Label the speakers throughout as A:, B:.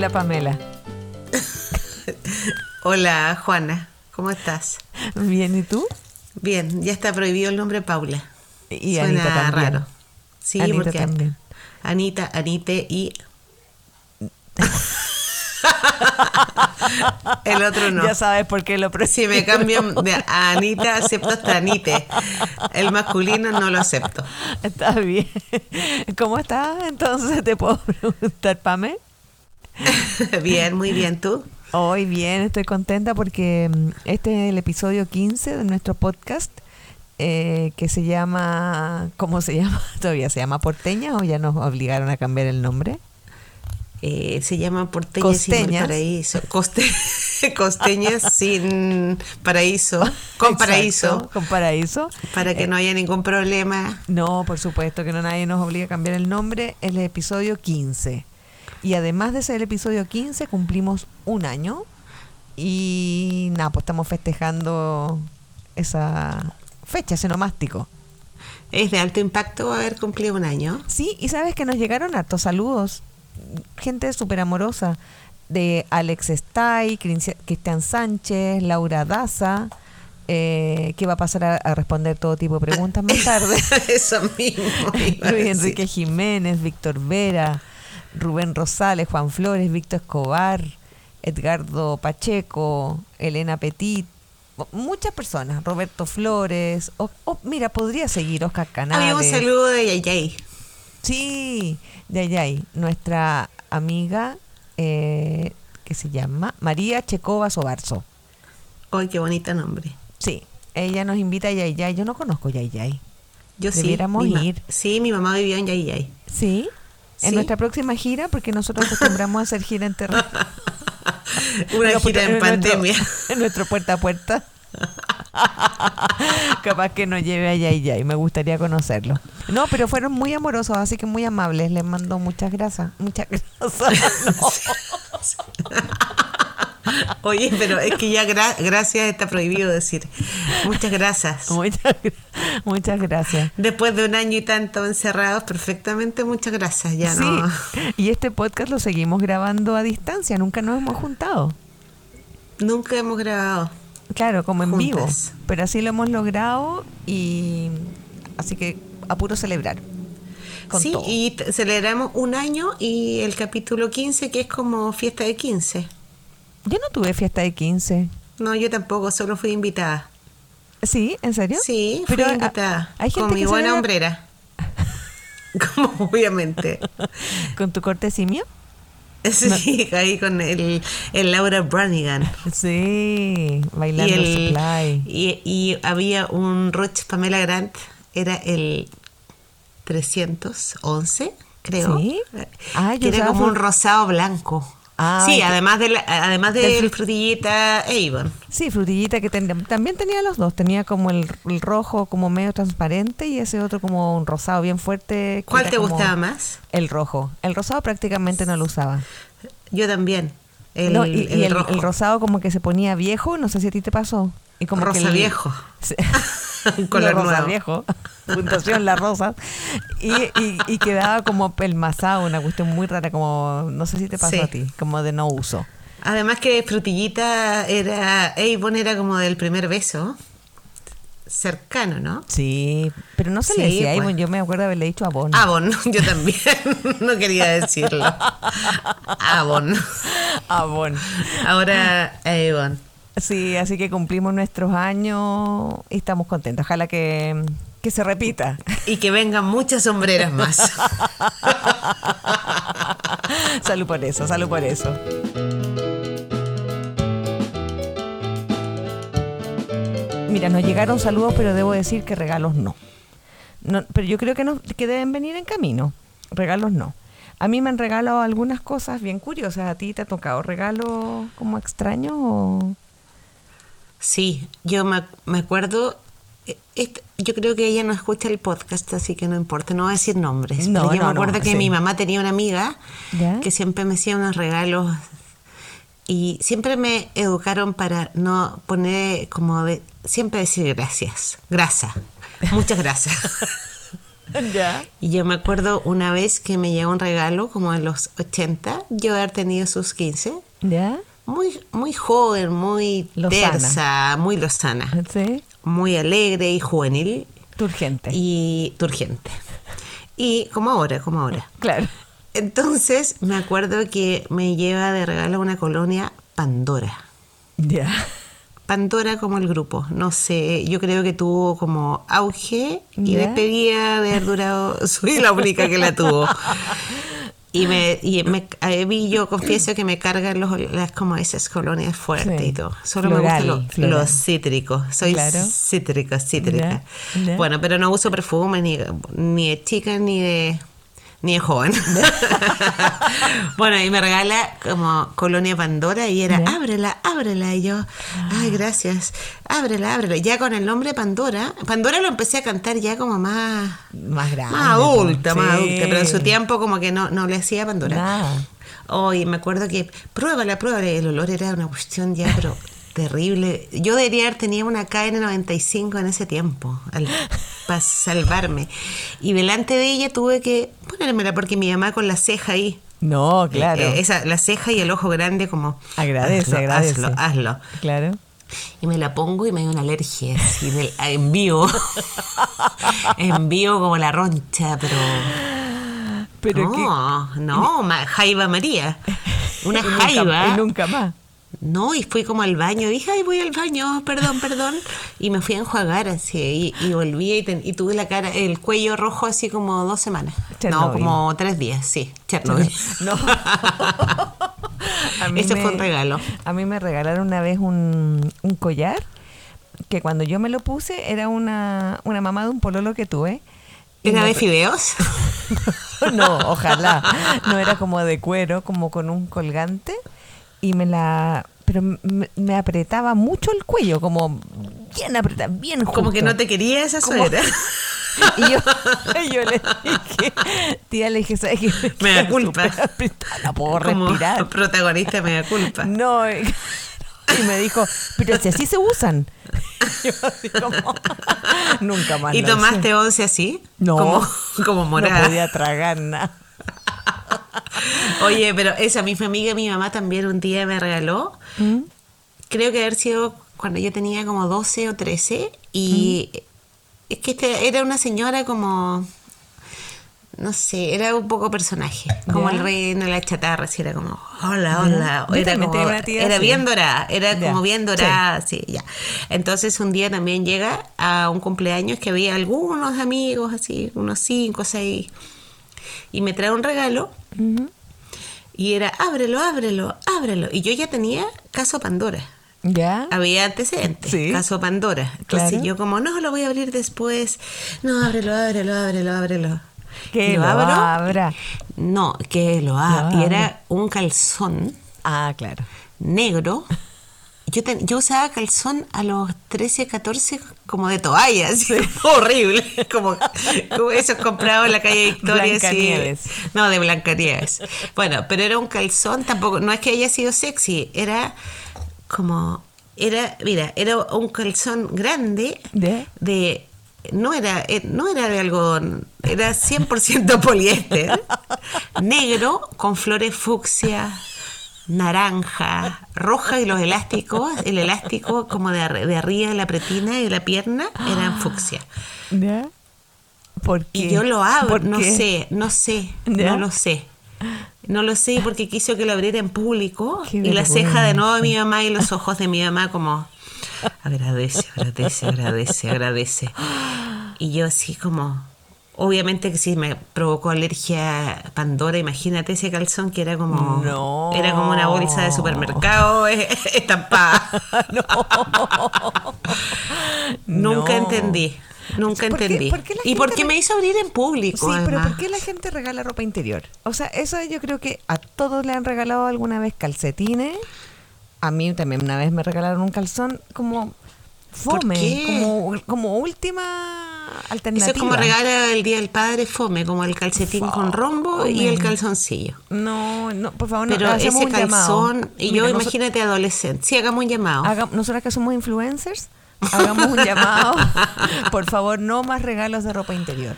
A: Hola Pamela.
B: Hola Juana, ¿cómo estás?
A: Bien, ¿y tú?
B: Bien, ya está prohibido el nombre Paula.
A: Y
B: Suena
A: Anita también.
B: raro. Sí,
A: Anita
B: porque
A: también.
B: Anita, Anite y el otro no.
A: Ya sabes por qué lo
B: Si me cambio de Anita, acepto hasta Anite. El masculino no lo acepto.
A: Está bien. ¿Cómo estás? Entonces te puedo preguntar, Pame.
B: Bien, muy bien, ¿tú?
A: Hoy bien, estoy contenta porque mm, este es el episodio 15 de nuestro podcast eh, que se llama, ¿cómo se llama? ¿Todavía se llama Porteña o ya nos obligaron a cambiar el nombre?
B: Eh, se llama Porteña sin paraíso. Coste- costeñas sin paraíso. Con paraíso.
A: Exacto, con paraíso.
B: Para que
A: Eh,
B: no haya ningún problema.
A: No, por supuesto que no nadie nos obliga a cambiar el nombre. Es el episodio 15. Y además de ser el episodio 15, cumplimos un año. Y nada, pues estamos festejando esa fecha, ese nomástico.
B: Es de alto impacto haber cumplido un año.
A: Sí, y sabes que nos llegaron hartos saludos. Gente súper amorosa. De Alex Stay, Cristian Sánchez, Laura Daza. eh, que va a pasar a, a responder todo tipo de preguntas más tarde.
B: Eso mismo.
A: Luis. Enrique Jiménez, Víctor Vera, Rubén Rosales, Juan Flores, Víctor Escobar, Edgardo Pacheco, Elena Petit, mu- muchas personas, Roberto Flores, o, o, mira, podría seguir Oscar Canales.
B: Había un saludo de Yayay.
A: Sí, de Ayay, nuestra amiga eh, que se llama María Checova Sobarzo.
B: Ay, qué bonito nombre.
A: Sí, ella nos invita a Yayay. Yo no conozco Yayay.
B: Yo sí.
A: Debiéramos
B: mi ma-
A: ir.
B: Sí, mi mamá vivió en Yayay.
A: Sí. En
B: Sí.
A: nuestra próxima gira, porque nosotros acostumbramos a hacer gira en terreno.
B: Una gira en pandemia.
A: en nuestro puerta a puerta. Capaz que nos lleve allá y ya, y me gustaría conocerlo. No, pero fueron muy amorosos, así que muy amables. Les mando muchas gracias. Muchas gracias. No.
B: Oye, pero es que ya gra- gracias está prohibido decir. Muchas gracias.
A: Muchas, muchas gracias.
B: Después de un año y tanto encerrados, perfectamente, muchas gracias. Ya
A: sí,
B: no.
A: y este podcast lo seguimos grabando a distancia, nunca nos hemos juntado.
B: Nunca hemos grabado.
A: Claro, como en vivo. Pero así lo hemos logrado y así que a puro celebrar. Con
B: sí,
A: todo.
B: y celebramos un año y el capítulo 15, que es como fiesta de 15.
A: Yo no tuve fiesta de 15.
B: No, yo tampoco, solo fui invitada.
A: ¿Sí? ¿En serio?
B: Sí,
A: Pero
B: fui
A: ah,
B: invitada.
A: hay gente
B: con mi
A: que
B: buena hombrera. como obviamente.
A: ¿Con tu corte simio?
B: Sí, ahí con el, el Laura Branigan.
A: Sí, bailando
B: y, el,
A: supply.
B: y, y había un Roche Pamela Grant, era el 311, creo.
A: ¿Sí? Ah,
B: que era como un rosado blanco.
A: Ah,
B: sí, además de la- además
A: del
B: del
A: fru-
B: frutillita Avon.
A: Sí, frutillita que ten- también tenía los dos. Tenía como el, el rojo como medio transparente y ese otro como un rosado bien fuerte.
B: ¿Cuál te gustaba más?
A: El rojo. El rosado prácticamente no lo usaba.
B: Yo también. El,
A: No, y,
B: el
A: el,
B: rojo.
A: el rosado como que se ponía viejo, no sé si a ti te pasó. Y como
B: Rosa viejo.
A: Sí.
B: Un color
A: No, rosa
B: nuevo.
A: viejo. Fundación La Rosa. Y, y, y quedaba como pelmazado, una cuestión muy rara, como, no sé si te pasó
B: Sí.
A: a ti, como de no uso.
B: Además que frutillita era Avon era como del primer beso. Cercano, ¿no?
A: Sí, pero no se le
B: Sí,
A: decía
B: pues.
A: Avon, yo me acuerdo haberle dicho Avon.
B: Avon, yo también. no quería decirlo. Avon.
A: Avon.
B: Ahora Avon.
A: Sí, así que cumplimos nuestros años y estamos contentos. Ojalá que, que se repita.
B: Y que vengan muchas sombreras más.
A: salud por eso, salud por eso. Mira, nos llegaron saludos, pero debo decir que regalos no. No, pero yo creo que, no, que deben venir en camino. Regalos no. A mí me han regalado algunas cosas bien curiosas. ¿A ti te ha tocado regalos como extraños o...?
B: Sí, yo me, me acuerdo. est- yo creo que ella no escucha el podcast, así que no importa, no voy a decir nombres.
A: No,
B: pero yo
A: no,
B: me acuerdo
A: no,
B: que
A: sí.
B: mi mamá tenía una amiga
A: ¿Ya?
B: que siempre me hacía unos regalos y siempre me educaron para no poner como de, siempre decir gracias, grasa, muchas gracias.
A: Ya.
B: Y yo me acuerdo una vez que me llegó un regalo, como en los 80, yo haber tenido sus 15.
A: ¿Ya?
B: Muy, muy joven, muy
A: Lozana.
B: tersa, muy lozana,
A: Sí.
B: muy alegre y juvenil
A: Turgente.
B: y turgente. Y como ahora, como ahora.
A: Claro.
B: Entonces me acuerdo que me lleva de regalo una colonia Pandora.
A: Ya.
B: Pandora como el grupo, no sé, yo creo que tuvo como auge y despedida de haber durado, soy la única que la tuvo. Y me, y me eh, vi, yo confieso que me cargan los, las como esas colonias fuertes
A: Sí.
B: y todo. Solo
A: Floral,
B: me gustan los, los cítricos. Soy
A: Claro.
B: cítrica, cítrica. Bueno, pero no uso perfume ni, ni de chica ni de ni de joven. bueno, y me regala como colonia Pandora y era
A: Ya.
B: ábrela, ábrela. Y yo, ay, gracias, ábrela, ábrela. Ya con el nombre Pandora, Pandora lo empecé a cantar ya como más,
A: Más grande.
B: más adulta, más adulta, pero en su tiempo como que no, no le hacía Pandora.
A: Nada.
B: Hoy me acuerdo que pruébala, pruébala. El olor era una cuestión ya, pero terrible. Yo debería haber tenido una KN95 en ese tiempo para salvarme. Y delante de ella tuve que ponérmela porque mi mamá con la ceja ahí.
A: No, claro.
B: eh, esa, la ceja y el ojo grande como...
A: Agradece,
B: hazlo,
A: agradece.
B: Hazlo, hazlo.
A: Claro.
B: Y me la pongo y me dio una alergia así del- en vivo. en vivo como la roncha, pero...
A: Pero que.
B: no, no, Jaiba María. Una
A: y nunca-
B: jaiba.
A: y nunca más.
B: No, y fui como al baño. Dije, ay, voy al baño, perdón, perdón. Y me fui a enjuagar así. Y, y volví y, ten- y tuve la cara, el cuello rojo así como dos semanas. No, como tres días, sí. Chernobyl.
A: No.
B: Ese
A: me-
B: fue un regalo.
A: A mí me regalaron una vez un, un collar que cuando yo me lo puse era una, una mamá de un pololo que tuve.
B: ¿Era de fideos?
A: No, ojalá. No era como de cuero, como con un colgante. Y me la. Pero me, me apretaba mucho el cuello, como bien apretado, bien justo.
B: Como que no te quería esa suegra.
A: Y yo, yo le dije, tía, le dije, ¿sabes qué?
B: Me da culpa.
A: apretada, No puedo
B: Como
A: respirar.
B: protagonista me da culpa.
A: No, y me dijo, pero si así se usan. Yo así como, nunca más.
B: ¿Y tomaste once así?
A: No.
B: Como, como morada.
A: No podía tragar nada.
B: Oye, pero esa misma amiga, mi mamá también un día me regaló.
A: ¿Mm?
B: Creo que haber sido cuando yo tenía como 12 o 13. Y es que este- era una señora como. No sé, era un poco personaje. Como el rey de la chatarra, así era como, hola, hola. Era, como- era bien dorada, era como bien dorada, ya. Entonces un día también llega a un cumpleaños que había algunos amigos, así, unos cinco o seis, y me trae un regalo. Y era, ábrelo, ábrelo, ábrelo. Y yo ya tenía caso Pandora.
A: ¿Ya?
B: Había antecedentes,
A: Sí.
B: caso Pandora. Entonces
A: Claro.
B: yo como, no, lo voy a abrir después. No, ábrelo, ábrelo, ábrelo, ábrelo.
A: Que lo abra.
B: No, que lo abra.
A: Lo
B: Y era un calzón
A: Ah, claro.
B: negro. Yo, ten- yo usaba calzón a los 13, 14 como de toalla, así, horrible, como, como esos comprados en la calle Victoria.
A: Blancanieves.
B: No, de Blancanieves. Bueno, pero era un calzón, tampoco, no es que haya sido sexy, era como, era, mira, era un calzón grande
A: ¿De?
B: de no era eh, no era de algodón, era 100% poliéster, negro con flores fucsia, naranja, roja y los elásticos, el elástico como de, arri- de arriba de la pretina y de la pierna eran fucsia.
A: ¿Ya? ¿Por qué?
B: Y yo lo abro,
A: ¿Por
B: no
A: qué?
B: sé, no sé,
A: ¿Ya?
B: no lo sé. No lo sé porque quiso que lo abriera en público
A: Qué
B: y la ceja de nuevo de mi mamá y los ojos de mi mamá como agradece, agradece, agradece, agradece. Y yo así como, obviamente que sí me provocó alergia Pandora, imagínate ese calzón que era como,
A: No.
B: era como una bolsa de supermercado estampada. Nunca
A: No.
B: entendí. Nunca
A: ¿Por qué-
B: entendí.
A: por qué la
B: ¿Y por qué me hizo abrir en público?
A: Sí, pero? ¿por qué la gente regala ropa interior? O sea, eso yo creo que a todos le han regalado alguna vez calcetines. A mí también una vez me regalaron un calzón como fome, como, como última alternativa.
B: Eso es como regala el Día del Padre fome, como el calcetín con rombo y el calzoncillo.
A: No, no, por favor, no,
B: Pero
A: hacemos
B: ese
A: un llamado.
B: calzón, y
A: Mira,
B: yo imagínate adolescente. Sí, hagamos un llamado.
A: haga- nosotras que somos influencers, hagamos un llamado. Por favor, no más regalos de ropa interior.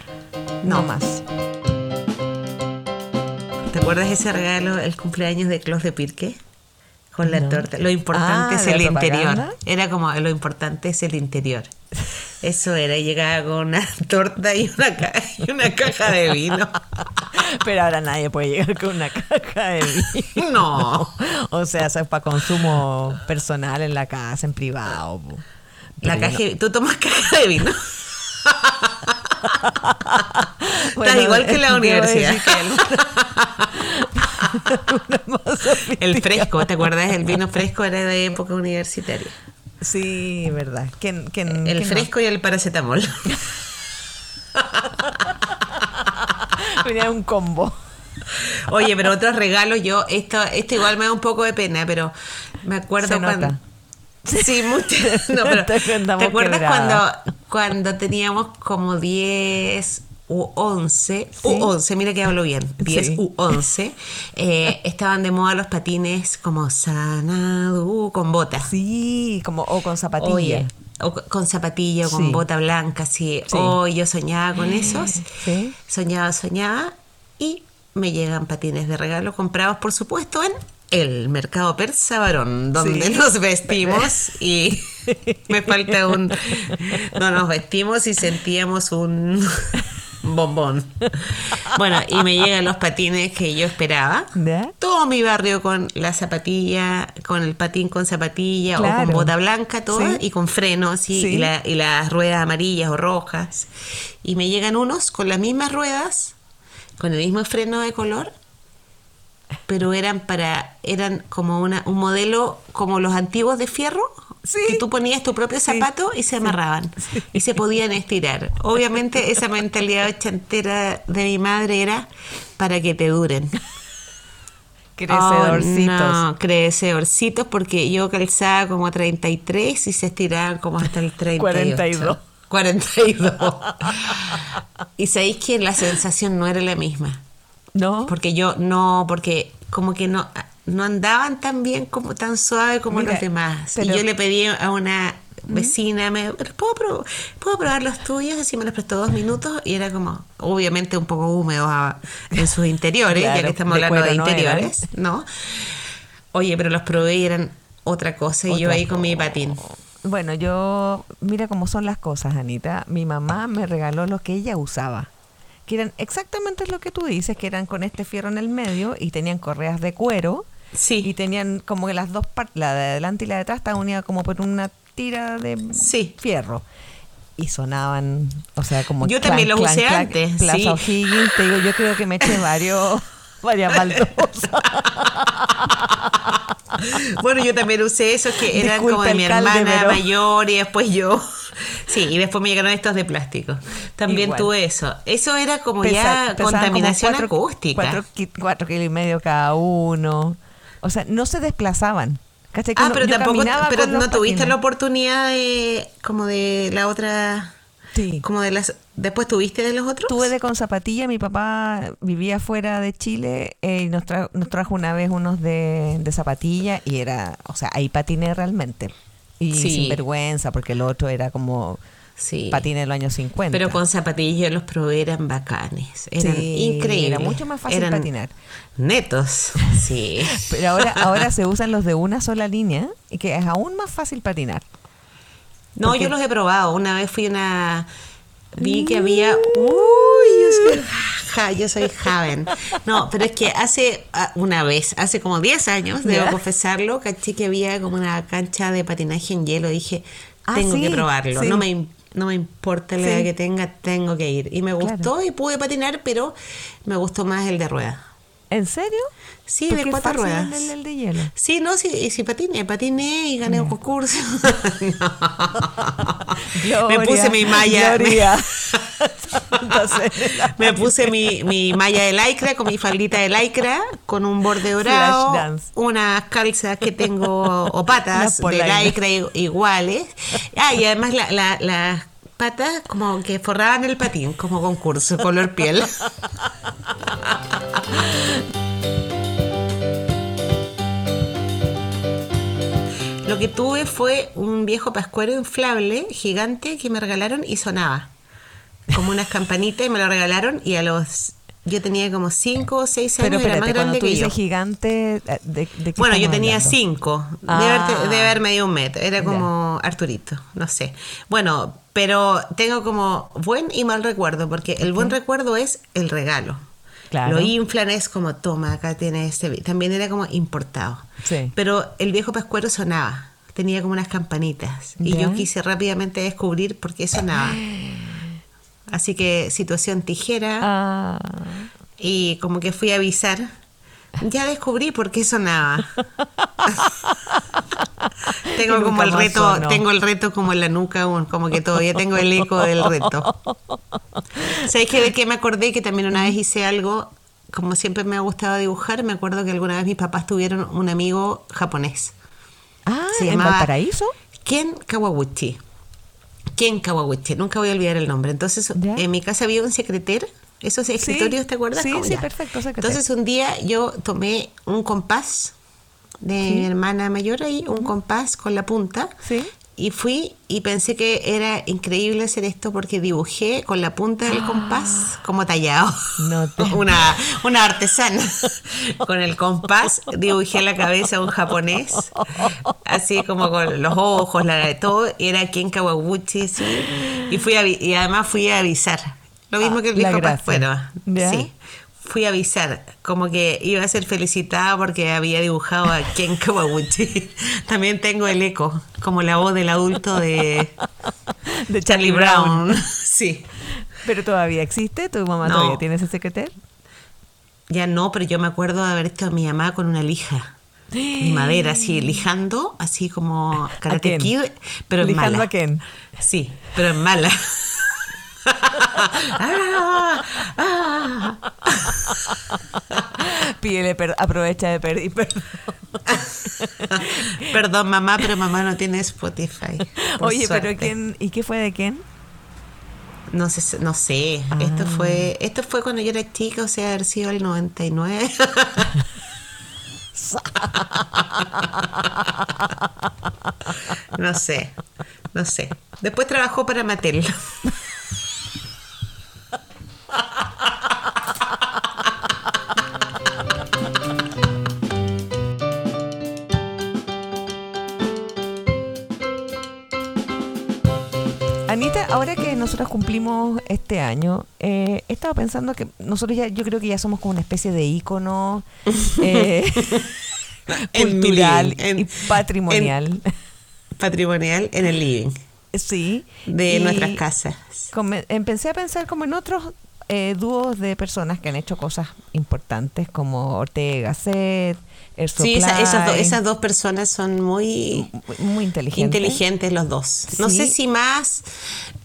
A: no,
B: No.
A: más.
B: ¿Te acuerdas ese regalo, el cumpleaños de Klaus de Pirque? Con la
A: No.
B: torta. Lo importante
A: Ah,
B: es
A: ¿de
B: el
A: propaganda?
B: interior. Era como, lo importante es el interior. Eso era, y llegaba con una torta y una, ca- y una caja de vino.
A: Pero ahora nadie puede llegar con una caja de vino.
B: No.
A: O sea, eso es para consumo personal en la casa, en privado.
B: La caja, tú tomas caja de vino.
A: no-
B: Estás igual que en la universidad. El fresco, ¿te acuerdas? El vino fresco era de época universitaria.
A: Sí, verdad. ¿Quién- quién-
B: El
A: quién no?
B: fresco y el paracetamol.
A: Venía un combo.
B: Oye, pero otros regalos, yo, esto, esto igual me da un poco de pena, pero me acuerdo
A: Se
B: cuando. Sí, mucho. No, pero,
A: Te andamos
B: ¿Te acuerdas cuando, cuando teníamos como 10 u 11?
A: Sí.
B: U 11, mira que hablo bien. 10
A: Sí.
B: u 11. eh, estaban de moda los patines como Sanadu con botas.
A: Sí, como o con zapatilla.
B: Oye, o co- con zapatilla, o con
A: Sí.
B: bota blanca, así.
A: Sí.
B: Oh, yo soñaba con esos. Soñaba, soñaba. Y me llegan patines de regalo comprados, por supuesto, en el mercado persa varón, donde
A: Sí.
B: nos vestimos y me falta un... No nos vestimos y sentíamos un bombón. Bueno, y me llegan los patines que yo esperaba. Todo mi barrio con la zapatilla, con el patín con zapatilla o con bota blanca, todo,
A: Sí.
B: y con frenos
A: Sí.
B: y la- y las ruedas amarillas o rojas. Y me llegan unos con las mismas ruedas, con el mismo freno de color, pero eran para, eran como una, un modelo como los antiguos de fierro,
A: Sí.
B: que tú ponías tu propio
A: Sí.
B: zapato y se amarraban y se podían estirar. Obviamente esa mentalidad ochentera de mi madre era para que te duren.
A: Crecedorcitos.
B: Oh, no, crecedorcitos porque yo calzaba como 33 y se estiraban como hasta el 38.
A: 42.
B: 42. y sabéis que la sensación no era la misma.
A: ¿No?
B: Porque yo no, porque como que no, no andaban tan bien como tan suave como
A: Mira,
B: los demás.
A: pero-
B: Y yo le pedí a una vecina, me, ¿puedo, probar, ¿puedo probar los tuyos? Así me los prestó dos minutos y era como, obviamente un poco húmedo en sus interiores, ya que estamos
A: de
B: hablando de
A: no
B: interiores, ¿no? Oye, pero los probé y eran otra cosa y yo ahí con mi patín.
A: Bueno, yo, mira cómo son las cosas, Anita. Mi mamá me regaló lo que ella usaba, que eran exactamente lo que tú dices, que eran con este fierro en el medio y tenían correas de cuero y tenían como que las dos partes, la de adelante y la de atrás, estaban unidas como por una tira de
B: Sí.
A: fierro. Y sonaban, o sea, como
B: Yo también los usé antes,
A: Plaza
B: sí.
A: O'Higgins, te digo, yo creo que me eché varios, varias baldosas.
B: Bueno, yo también usé esos que eran como de mi hermana
A: pero-
B: mayor y después yo. Sí, y después me llegaron estos de plástico. También
A: Igual.
B: tuve eso. Eso era como
A: Pesa-
B: ya contaminación
A: como cuatro-
B: acústica.
A: Cuatro, cuatro kilos y medio cada uno. O sea, no se desplazaban. ¿Cachai? Que
B: ah,
A: uno-
B: pero tampoco, pero no tuviste
A: patines.
B: la oportunidad de, como de la otra,
A: Sí.
B: como de las, después tuviste de los otros.
A: Tuve de con zapatilla, mi papá vivía fuera de Chile eh, y nos, tra- nos trajo una vez unos de, de zapatilla y era, o sea, ahí patiné realmente. Y
B: Sí.
A: sin vergüenza, porque el otro era como
B: Sí.
A: patiné de los años 50.
B: Pero con zapatillas los probé, eran bacanes, eran
A: Sí,
B: increíbles.
A: era mucho más fácil
B: eran
A: patinar.
B: Netos, sí.
A: Pero ahora, ahora se usan los de una sola línea y que es aún más fácil patinar.
B: No,
A: Porque-
B: yo los he probado. Una vez fui una. Vi que había. Uy, yo soy, ja, yo soy joven. No, pero es que hace ah, una vez, hace como 10 años, debo
A: Ya.
B: confesarlo, caché que había como una cancha de patinaje en hielo. Dije,
A: Ah,
B: tengo
A: sí,
B: que probarlo.
A: sí.
B: No me no me importa la
A: Sí.
B: edad que tenga, tengo que ir. Y me
A: Claro.
B: gustó y pude patinar, pero me gustó más el de rueda.
A: ¿En serio?
B: Sí, de cuatro ruedas.
A: El, el de hielo.
B: Sí, no, sí, y sí patiné, patiné y gané un concurso. me puse mi malla.
A: Gloria.
B: Me puse mi, mi malla de lycra con mi faldita de lycra, con un borde dorado, unas calzas que tengo, o patas de lycra iguales. Ah, y además la- la- las patas como que forraban el patín, como concurso, color piel. Lo que tuve fue un viejo pascuero inflable, gigante, que me regalaron y sonaba. como unas campanitas y me lo regalaron y a los yo tenía como 5 o 6 años
A: Pero espérate,
B: más
A: cuando
B: grande
A: tú
B: que yo.
A: gigante, eh, ¿de, de qué
B: Bueno, yo tenía
A: hablando?
B: 5.
A: Ah.
B: Debe, haber, debe haber medio un metro. Era como Arturito, no sé. Bueno, pero tengo como buen y mal recuerdo, porque el buen recuerdo es el regalo.
A: Claro.
B: Lo inflan es como, toma, acá tienes este. También era como importado.
A: Sí.
B: Pero el viejo pascuero sonaba. Tenía como unas campanitas. Y
A: Ya.
B: yo quise rápidamente descubrir por qué sonaba. Así que situación tijera.
A: Ah,
B: Y como que fui a avisar. Ya descubrí por qué sonaba. tengo como el reto,
A: sonó.
B: tengo el reto como en la nuca aún, como que todavía tengo el eco del reto. ¿Sabes qué? De qué me acordé? Que también una vez hice algo, como siempre me ha gustado dibujar, me acuerdo que alguna vez mis papás tuvieron un amigo japonés.
A: ah
B: Se
A: ¿en
B: llamaba-
A: Valparaíso?
B: Ken Kawaguchi. Ken Kawaguchi, nunca voy a olvidar el nombre. Entonces,
A: Ya.
B: en mi casa había un secreter, esos escritorios, ¿te acuerdas?
A: Sí, sí, perfecto.
B: Entonces, un día yo tomé un compás de mi hermana mayor ahí, un compás con la punta.
A: Sí.
B: Y fui y pensé que era increíble hacer esto porque dibujé con la punta del compás como tallado.
A: No te-
B: Una, una artesana. Con el compás dibujé la cabeza de un japonés, así como con los ojos, la de todo. Era Ken Kawaguchi, sí. Y, fui a, y además fui a avisar. Lo mismo
A: Ah,
B: que el. Pascuero.
A: ¿Ya?
B: Sí. Fui a avisar, como que iba a ser felicitada porque había dibujado a Ken Kawaguchi. También tengo el eco, como la voz del adulto de
A: De
B: Charlie Brown. Sí.
A: ¿Pero todavía existe? ¿Tu mamá
B: No.
A: todavía tiene ese secreter?
B: Ya no, pero yo me acuerdo de haber estado a mi mamá con una lija. De madera, así, lijando, así como Karate? Kid, pero en
A: ¿Lijando
B: mala.
A: a quién?
B: Sí, pero en mala. Ah, ah.
A: Pídele, per- aprovecha de pedir perdón.
B: Perdón, mamá, pero mamá no tiene Spotify.
A: Oye, pero. ¿quién? ¿Y qué fue de quién?
B: No sé, no sé.
A: Ah.
B: Esto fue esto fue cuando yo era chica, o sea, haber sido el 99. no sé. No sé. Después trabajó para Mattel.
A: Anita, ahora que nosotros cumplimos este año, eh, he estado pensando que nosotros ya, yo creo que ya somos como una especie de ícono eh,
B: En
A: cultural
B: en-
A: y patrimonial.
B: Patrimonial en el living
A: sí.
B: de
A: y
B: nuestras casas.
A: empecé a pensar como en otros eh, dúos de personas que han hecho cosas importantes como Ortega Gasset, Erso
B: Sí, esa- esas, do-
A: Play,
B: esas dos personas son muy
A: muy- inteligentes.
B: inteligentes los dos. No sé si más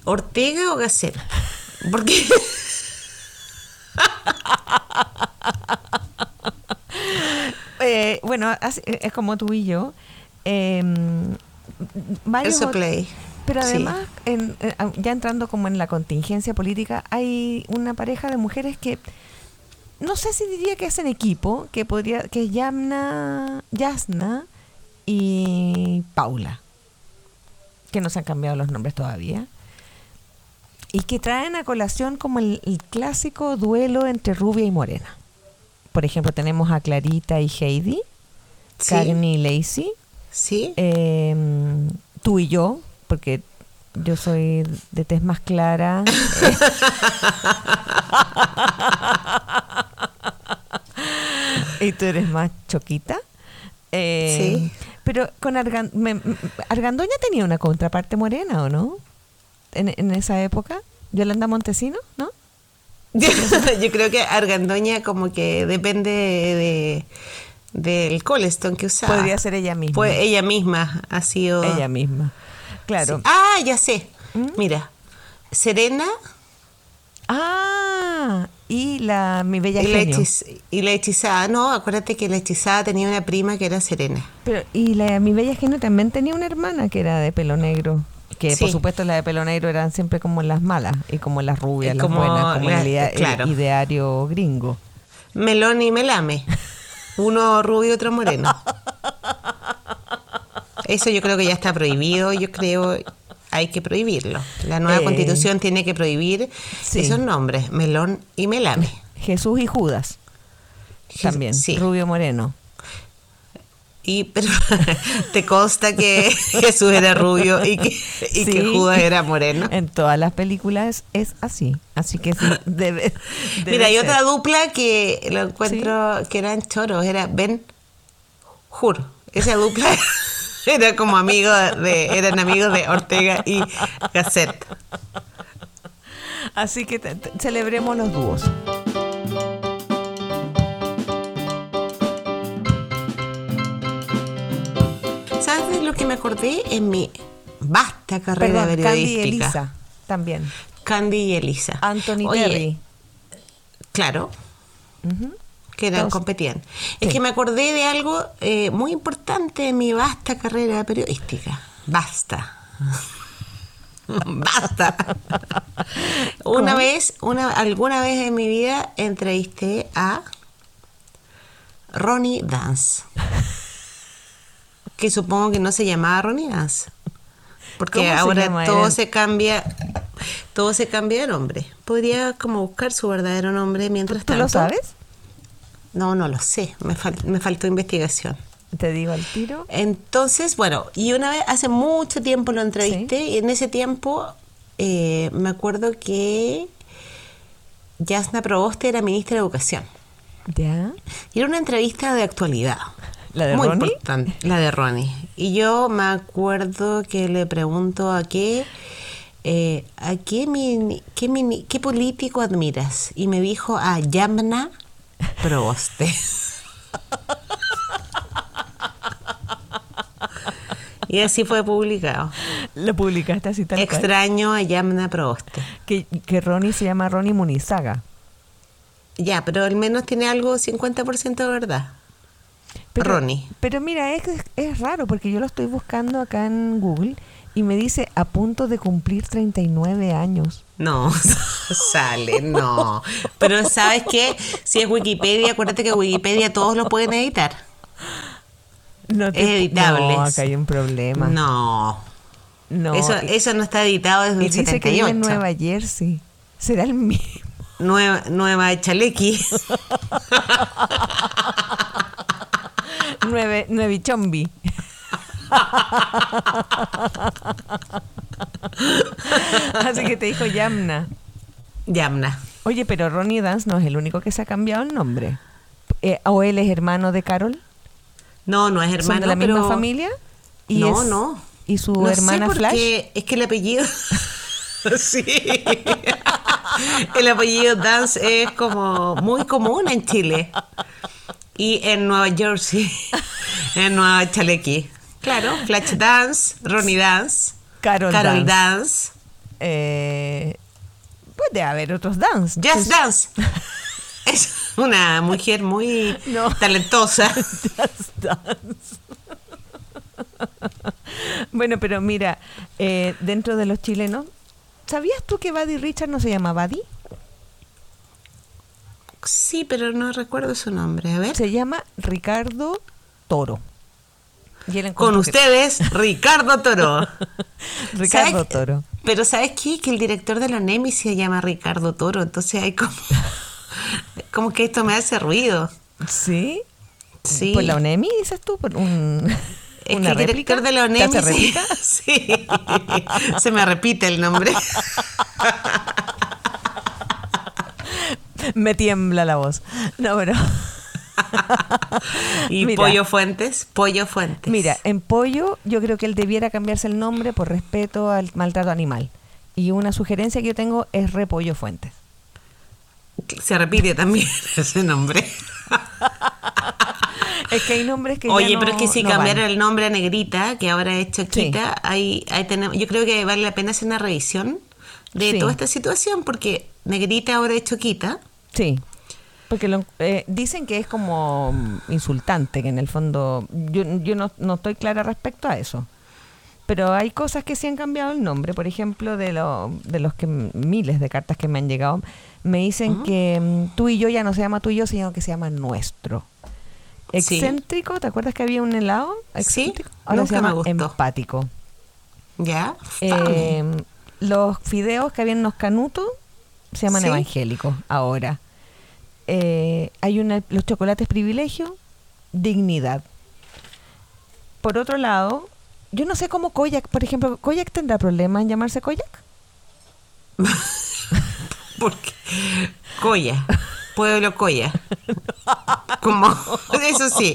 B: Ortega o Gasset. Porque
A: Eh, bueno, es como tú y yo. eh, varios Pero
B: Sí.
A: además, en- eh, ya entrando como en la contingencia política, hay una pareja de mujeres que no sé si diría que hacen equipo, que podría, que es Yamna, Yasna y Paula, que no se han cambiado los nombres todavía. Y que traen a colación como el, el clásico duelo entre rubia y morena. Por ejemplo, tenemos a Clarita y Heidi,
B: Sí.
A: Y Lacey,
B: Sí.
A: eh, tú y yo, porque yo soy de tez más clara. y tú eres más choquita. Eh,
B: Sí.
A: Pero con Argan- me- Argandoña tenía una contraparte morena, ¿o no? En, en esa época. Yolanda Montesino, ¿no?
B: Yo creo que Argandoña como que depende de del Coleston que usaba.
A: Podría ser ella misma.
B: Pues ella misma ha sido
A: ella misma. Claro.
B: Sí. Ah, ya sé.
A: ¿Mm?
B: Mira, Serena
A: Ah, y la mi bella
B: y la, hechiz- y la hechizada. No, acuérdate que la hechizada tenía una prima que era Serena.
A: Pero, y la mi bella genio también tenía una hermana que era de pelo negro. Que por supuesto las de pelo negro eran siempre como las malas y como las rubias, las
B: como
A: buenas, como
B: la-
A: el, ideario gringo.
B: Melón y Melame. Uno rubio y otro moreno. Eso yo creo que ya está prohibido, yo creo. hay que prohibirlo. La nueva
A: Eh,
B: constitución tiene que prohibir
A: sí.
B: esos nombres, Melón y Melame.
A: Jesús y Judas. También.
B: Sí.
A: Rubio Moreno.
B: Y pero te consta que Jesús era rubio y que, y que. Judas era moreno.
A: En todas las películas es así. Así que sí, debe. debe
B: Mira, hay otra dupla que lo encuentro que eran choros, era Ben Hur. Esa dupla era como amigo de, eran amigos de Ortega y Gasset.
A: Así que te- te- celebremos los dúos.
B: ¿Sabes de lo que me acordé en mi vasta carrera
A: Perdón, Candy y
B: periodística?
A: Elisa también.
B: Candy y Elisa.
A: Anthony
B: Oye,
A: Terry.
B: Claro. Que eran, competían. Es
A: Sí.
B: que me acordé de algo eh, muy importante en mi vasta carrera periodística. Basta. Basta. una
A: ¿Cómo?
B: vez, una, alguna vez en mi vida entrevisté a Ronnie Dance. Que supongo que no se llamaba Ronnie Dance. Porque
A: ¿Cómo se
B: ahora todo se cambia, todo se cambia de nombre. Podría como buscar su verdadero nombre mientras
A: ¿Tú
B: tanto.
A: lo sabes?
B: No, no lo sé. Me, fal- me faltó investigación.
A: Te digo al tiro.
B: Entonces, bueno, y una vez, hace mucho tiempo lo entrevisté, y en ese tiempo eh, me acuerdo que Yasna Proboste era ministra de Educación.
A: ¿Ya?
B: Y era una entrevista de actualidad.
A: ¿La de
B: Muy
A: Ronnie?
B: importante, la de Ronnie. Y yo me acuerdo que le pregunto a qué, eh, a qué, mini- qué, mini- qué político admiras. Y me dijo a Yamna Proboste. y así fue publicado.
A: Lo publicaste así tal cual.
B: Extraño a Yamna Proboste.
A: Que, que Ronnie se llama Ronnie Munizaga.
B: Ya, pero al menos tiene algo 50% de verdad.
A: Pero,
B: Ronnie.
A: Pero mira, es, es raro porque yo lo estoy buscando acá en Google y me dice a punto de cumplir 39 años.
B: No, sale, no. Pero ¿sabes qué? Si es Wikipedia, acuérdate que Wikipedia todos lo pueden editar.
A: No
B: Es editable.
A: No, acá hay un problema.
B: No.
A: No,
B: eso, eso no está editado desde el
A: dice que vive
B: 78.
A: en Nueva Jersey. ¿Será el mismo?
B: Nueva, Nueva Chalequi.
A: Nueve, Nuevichombi. Así que te dijo Yamna.
B: Yamna.
A: Oye, pero Ronnie Dance no es el único que se ha cambiado el nombre. Eh, ¿O él es hermano de Carol?
B: No, no es
A: ¿Son
B: hermano,
A: de la misma
B: pero-
A: familia? ¿Y
B: no,
A: es-
B: no.
A: ¿Y su
B: No
A: hermana Flash?
B: qué, Es que el apellido... sí. el apellido Dance es como muy común en Chile. Y en Nueva Jersey. en Nueva Chalequi. Claro, Flash Dance, Ronnie Dance,
A: Carol,
B: Carol
A: Dance.
B: Dance,
A: Eh, puede haber otros dance.
B: Just Dance. Es una mujer muy
A: No.
B: talentosa.
A: Just Dance. bueno, pero mira, eh, dentro de los chilenos, ¿sabías tú que Buddy Richard no se llama Buddy?
B: Sí, pero no recuerdo su nombre. A ver.
A: Se llama Ricardo Toro. Y él
B: Con
A: que-
B: ustedes, Ricardo Toro.
A: Ricardo. Toro.
B: Pero ¿sabes qué? Que el director de la NEMI se llama Ricardo Toro, entonces hay como... como que esto me hace ruido.
A: ¿Sí?
B: Sí.
A: ¿Por la UNEMI dices tú? ¿Por un,
B: Es
A: una
B: que el director de la
A: ¿Te
B: ONEMI...
A: hace
B: se-
A: réplica?
B: Sí, se me repite el nombre.
A: Me tiembla la voz. No, pero...
B: Y
A: Mira.
B: Pollo Fuentes, Pollo Fuentes.
A: Mira, en Pollo yo creo que él debiera cambiarse el nombre por respeto al maltrato animal. Y una sugerencia que yo tengo es Repollo Fuentes.
B: Se repite también ese nombre.
A: Es que hay nombres que ya
B: Oye,
A: no-
B: pero es que si
A: no
B: cambiara
A: van.
B: el nombre a Negrita, que ahora es Choquita, ahí, ahí tenemos, yo creo que vale la pena hacer una revisión de
A: Sí.
B: toda esta situación, porque Negrita ahora es Choquita.
A: Sí. Porque lo- eh, dicen que es como mm, insultante, que en el fondo yo, yo no, no estoy clara respecto a eso. Pero hay cosas que sí han cambiado el nombre. Por ejemplo, de, lo, de los que miles de cartas que me han llegado, me dicen que mm, tú y yo ya no se llama tú y yo, sino que se llama nuestro.
B: Sí.
A: Excéntrico, ¿te acuerdas que había un helado?
B: Sí,
A: Excéntrico. Ahora
B: nunca
A: se llama
B: me gustó.
A: empático.
B: Ya.
A: Eh, los fideos que habían en los canutos se llaman
B: Sí.
A: evangélicos ahora. Eh, hay una, los chocolates privilegio, dignidad. Por otro lado, yo no sé cómo Koyak, por ejemplo, ¿Koyak tendrá problema en llamarse Koyak?
B: Porque Coya, pueblo Coya. Como, eso sí,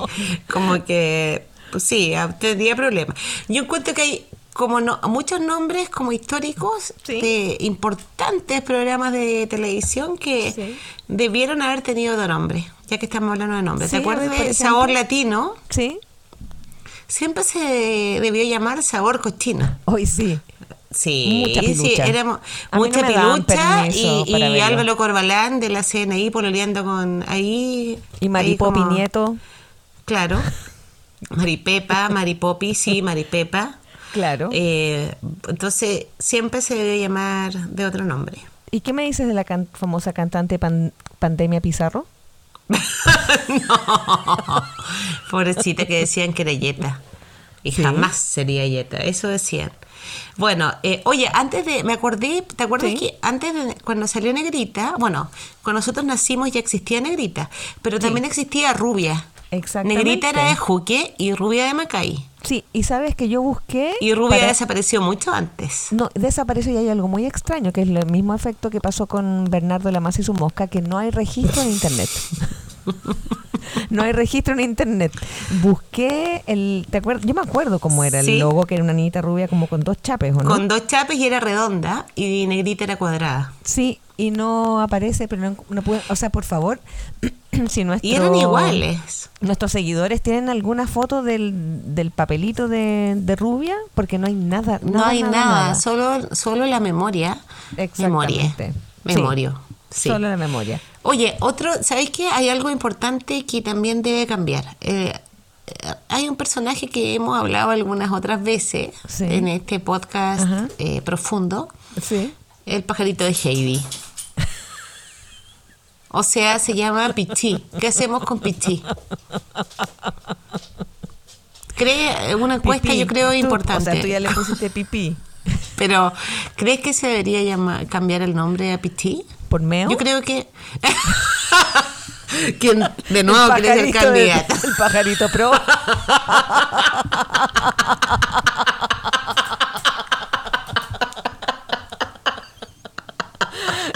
B: como que, pues sí, ah, tendría problemas. Yo encuentro que hay como no, muchos nombres como históricos
A: Sí.
B: de importantes programas de televisión que
A: Sí.
B: debieron haber tenido otro nombre, ya que estamos hablando de nombres.
A: Sí,
B: ¿Te acuerdas de
A: ejemplo.
B: Sabor Latino?
A: Sí.
B: Siempre se debió llamar Sabor Cochino.
A: Hoy sí.
B: Sí,
A: Mucha
B: sí,
A: pilucha.
B: éramos mucha
A: no
B: pilucha y, y. Álvaro Corbalán de la CNI pololeando con ahí.
A: Y Maripopi Nieto,
B: Claro. Maripepa, Maripopi, sí, Maripepa.
A: Claro.
B: Eh, entonces siempre se debe llamar de otro nombre.
A: ¿Y qué me dices de la can- famosa cantante Pan- Pandemia Pizarro?
B: Pobrecita que decían que era Yeta. Y
A: Sí.
B: jamás sería Yeta, eso decían. Bueno, eh, oye, antes de, me acordé, ¿te acuerdas
A: Sí.
B: que antes de, cuando salió Negrita, bueno, cuando nosotros nacimos ya existía Negrita, pero
A: Sí.
B: también existía Rubia.
A: Exactamente.
B: Negrita era de Juque y Rubia de Macay.
A: Sí, y sabes que yo busqué...
B: Y Rubia
A: para-
B: desapareció mucho antes.
A: No, desapareció y hay algo muy extraño, que es el mismo efecto que pasó con Bernardo Lamas y su mosca, que no hay registro en internet. no hay registro en internet. Busqué el... ¿te acuerdas? Yo me acuerdo cómo era
B: Sí.
A: el logo, que era una niñita rubia como con dos chapes, ¿o no?
B: Con dos chapes y era redonda y Negrita era cuadrada.
A: Sí, y no aparece, pero no, no pude... O sea, por favor, si nuestro...
B: Y eran iguales.
A: Nuestros seguidores tienen alguna foto del, del papelito de, de rubia, porque no hay nada.
B: No hay
A: nada.
B: Solo, solo la memoria. Memoria.
A: Exactamente.
B: Memorio.
A: Sí,
B: Sí.
A: Solo la memoria.
B: Oye, otro, ¿sabéis qué? Hay algo importante que también debe cambiar. Eh, eh, hay un personaje que hemos hablado algunas otras veces
A: Sí.
B: en este podcast eh, profundo,
A: Sí.
B: el pajarito de Heidi. O sea, se llama Pichi. ¿Qué hacemos con Pichi? Cree una encuesta,
A: Pipí.
B: yo creo
A: Tú-
B: importante.
A: O sea, tú ya le pusiste pipí.
B: Pero, ¿crees que se debería llamar, cambiar el nombre a Pichi?
A: ¿Por meo?
B: Yo creo que. Quien de nuevo
A: El
B: quiere ser candidato.
A: El pajarito pro.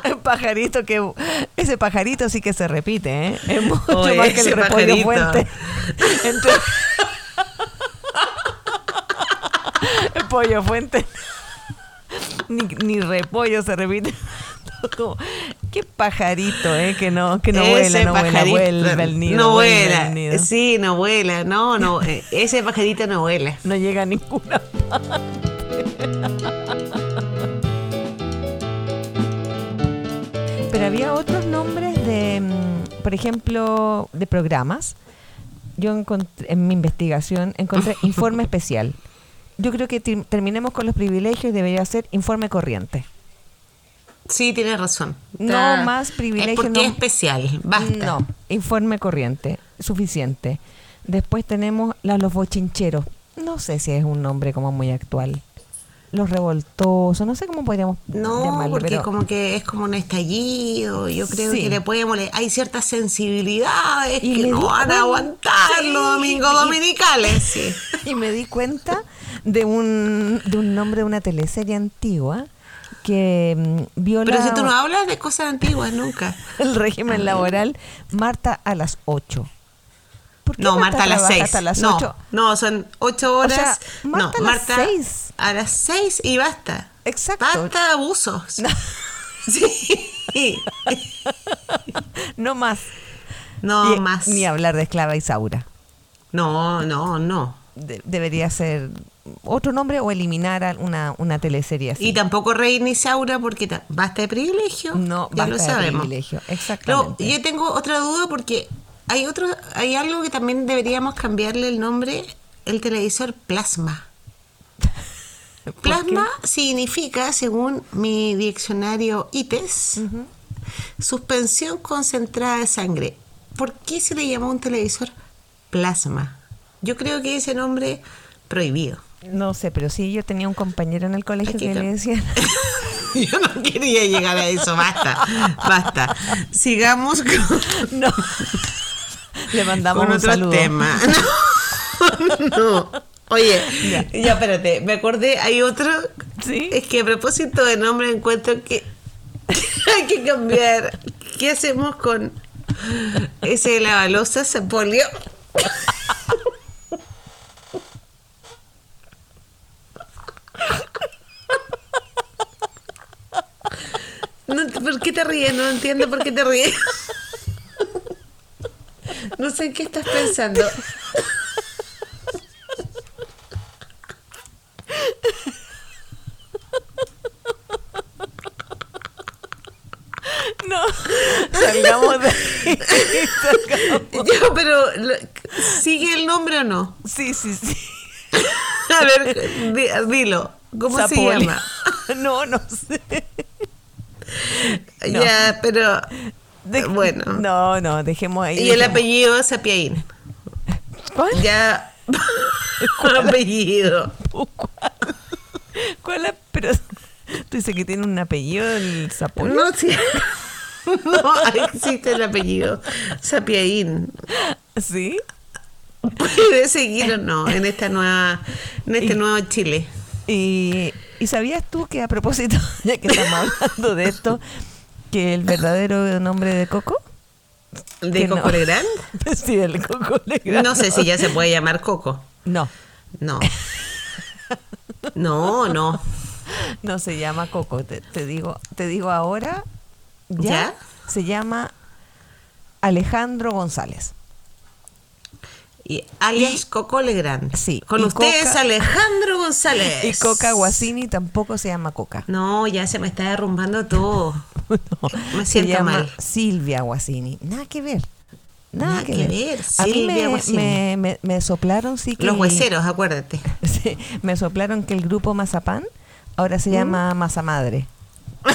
A: El pajarito que ese pajarito sí que se repite, ¿eh? Es mucho
B: Oye,
A: más que el repollo fuente. El pollo fuente. Ni, ni repollo se repite. Como, Qué pajarito, ¿eh? Que no, que no vuela, no vuela,
B: pajarito
A: vuelve al nido.
B: No vuela.
A: nido.
B: Sí, no vuela. No, no. eh, Ese pajarito no vuela.
A: No llega a ninguna Pero había otros nombres de, mm, por ejemplo, de programas. Yo encontré, en mi investigación encontré informe especial. Yo creo que terminemos con los privilegios y debería ser informe corriente.
B: Sí, tienes razón.
A: No
B: Está-
A: más privilegio,
B: Es porque
A: no-
B: es especial. Basta.
A: No, informe corriente, suficiente. Después tenemos la- los bochincheros. No sé si es un nombre como muy actual. Los revoltosos, no sé cómo podríamos
B: No,
A: llamarlo,
B: porque
A: pero
B: como que es como un estallido. Yo creo
A: Sí.
B: que le puede molestar. Hay ciertas sensibilidades
A: Y
B: que no van a aguantar
A: Sí,
B: los domingos
A: y-
B: dominicales. Sí.
A: y me di cuenta de un, de un nombre de una teleserie antigua que mm, viola
B: Pero si tú no hablas de cosas antiguas nunca.
A: el régimen laboral, Marta a las 8. ¿Por qué
B: No, Marta a las
A: trabaja
B: 6.
A: Hasta las
B: no,
A: 8?
B: no, son 8 horas.
A: sea, Marta
B: no,
A: a las
B: Marta
A: seis.
B: A las 6 y basta.
A: Exacto.
B: Basta de abusos. Sí.
A: No más.
B: No
A: Y-
B: más.
A: Ni hablar de Esclava Isaura.
B: No, no, no.
A: De- debería ser otro nombre o eliminar una, una teleserie así.
B: Y tampoco Reina Isaura porque ta- basta de privilegio.
A: No,
B: ya
A: basta
B: lo
A: de
B: sabemos.
A: privilegio,
B: No,
A: exactamente.
B: yo tengo otra duda porque hay otro, hay algo que también deberíamos cambiarle el nombre, el televisor plasma.
A: ¿Por
B: Plasma significa, según mi diccionario ITES, suspensión concentrada de sangre. ¿Por qué se le llamó un televisor plasma? Yo creo que ese nombre prohibido.
A: No sé, pero sí, yo tenía un compañero en el colegio
B: que
A: le decían.
B: Yo no quería llegar a eso, basta, basta. Sigamos con,
A: no. Le mandamos
B: con
A: un
B: otro
A: saludo.
B: tema. No, no. Oye, ya. espérate, me acordé, hay otro.
A: Sí.
B: Es que a propósito de nombre encuentro que hay que cambiar. ¿Qué hacemos con ese de la balosa se polió? No, ¿Por qué te ríes? No entiendo por qué te ríes. No sé en qué estás pensando.
A: No. Salgamos de ahí. Salgamos.
B: Pero ¿sigue el nombre o no?
A: Sí, sí, sí.
B: A ver, di- dilo. ¿Cómo se llama?
A: No, no sé. No.
B: Ya, pero bueno.
A: No, no, dejemos ahí.
B: Y el apellido es Apiaín.
A: ¿Cuál?
B: Ya. apellido.
A: ¿Cuál? ¿Cuál? Pero tú dices que tiene un apellido el Zapoli.
B: No, sí. No, existe el apellido. Sapiaín.
A: ¿Sí?
B: Puede seguir o no en esta nueva, en este
A: Y-
B: nuevo Chile.
A: Y, ¿y sabías tú que a propósito, ya que estamos hablando de esto, que el verdadero nombre de Coco?
B: ¿De
A: Que no.
B: Coco Legrand?
A: Sí, el Coco Legrand.
B: No sé si ya se puede llamar Coco.
A: No,
B: No. No, no.
A: no se llama Coco. Te, te digo, te digo ahora, ya,
B: ¿Ya?
A: se llama Alejandro González.
B: Y alias Coco Legrand.
A: Sí,
B: Con
A: y
B: ustedes,
A: Coca-
B: Alejandro González.
A: Y Coca Guasini tampoco se llama Coca.
B: No, ya se me está derrumbando todo.
A: No,
B: Me
A: se
B: siento
A: llama
B: mal.
A: Silvia Guasini. Nada que ver. Nada, que,
B: que
A: ver.
B: ver,
A: A mí me, me, me- me soplaron, sí que.
B: Los hueseros, acuérdate.
A: Sí, me soplaron que el grupo Mazapán ahora
B: ¿Mm?
A: se llama Masa Madre.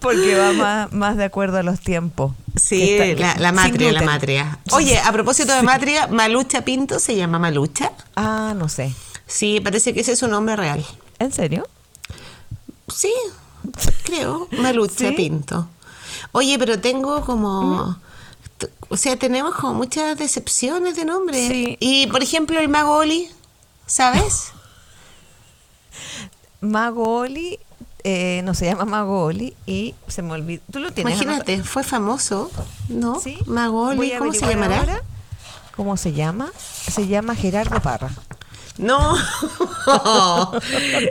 A: Porque va más, más de acuerdo a los tiempos.
B: Sí,
A: está-
B: la, la matria, la matria. Oye, a propósito de matria, Malucha Pinto se llama Malucha.
A: Ah, no sé.
B: Sí, parece que ese es su nombre real.
A: ¿En serio?
B: Sí, creo. Malucha
A: ¿Sí?
B: Pinto. Oye, pero tengo como. t- O sea, tenemos como muchas decepciones de nombre.
A: Sí.
B: Y por ejemplo, el Mago Oli, ¿sabes?
A: Mago Oli, eh, no se llama Mago Oli y se me olvidó. ¿Tú lo tienes?
B: Imagínate, fue famoso, ¿no?
A: ¿Sí?
B: Mago Oli,
A: Voy a
B: ¿cómo se llamará?
A: ahora ¿Cómo se llama? Se llama Gerardo Parra.
B: No,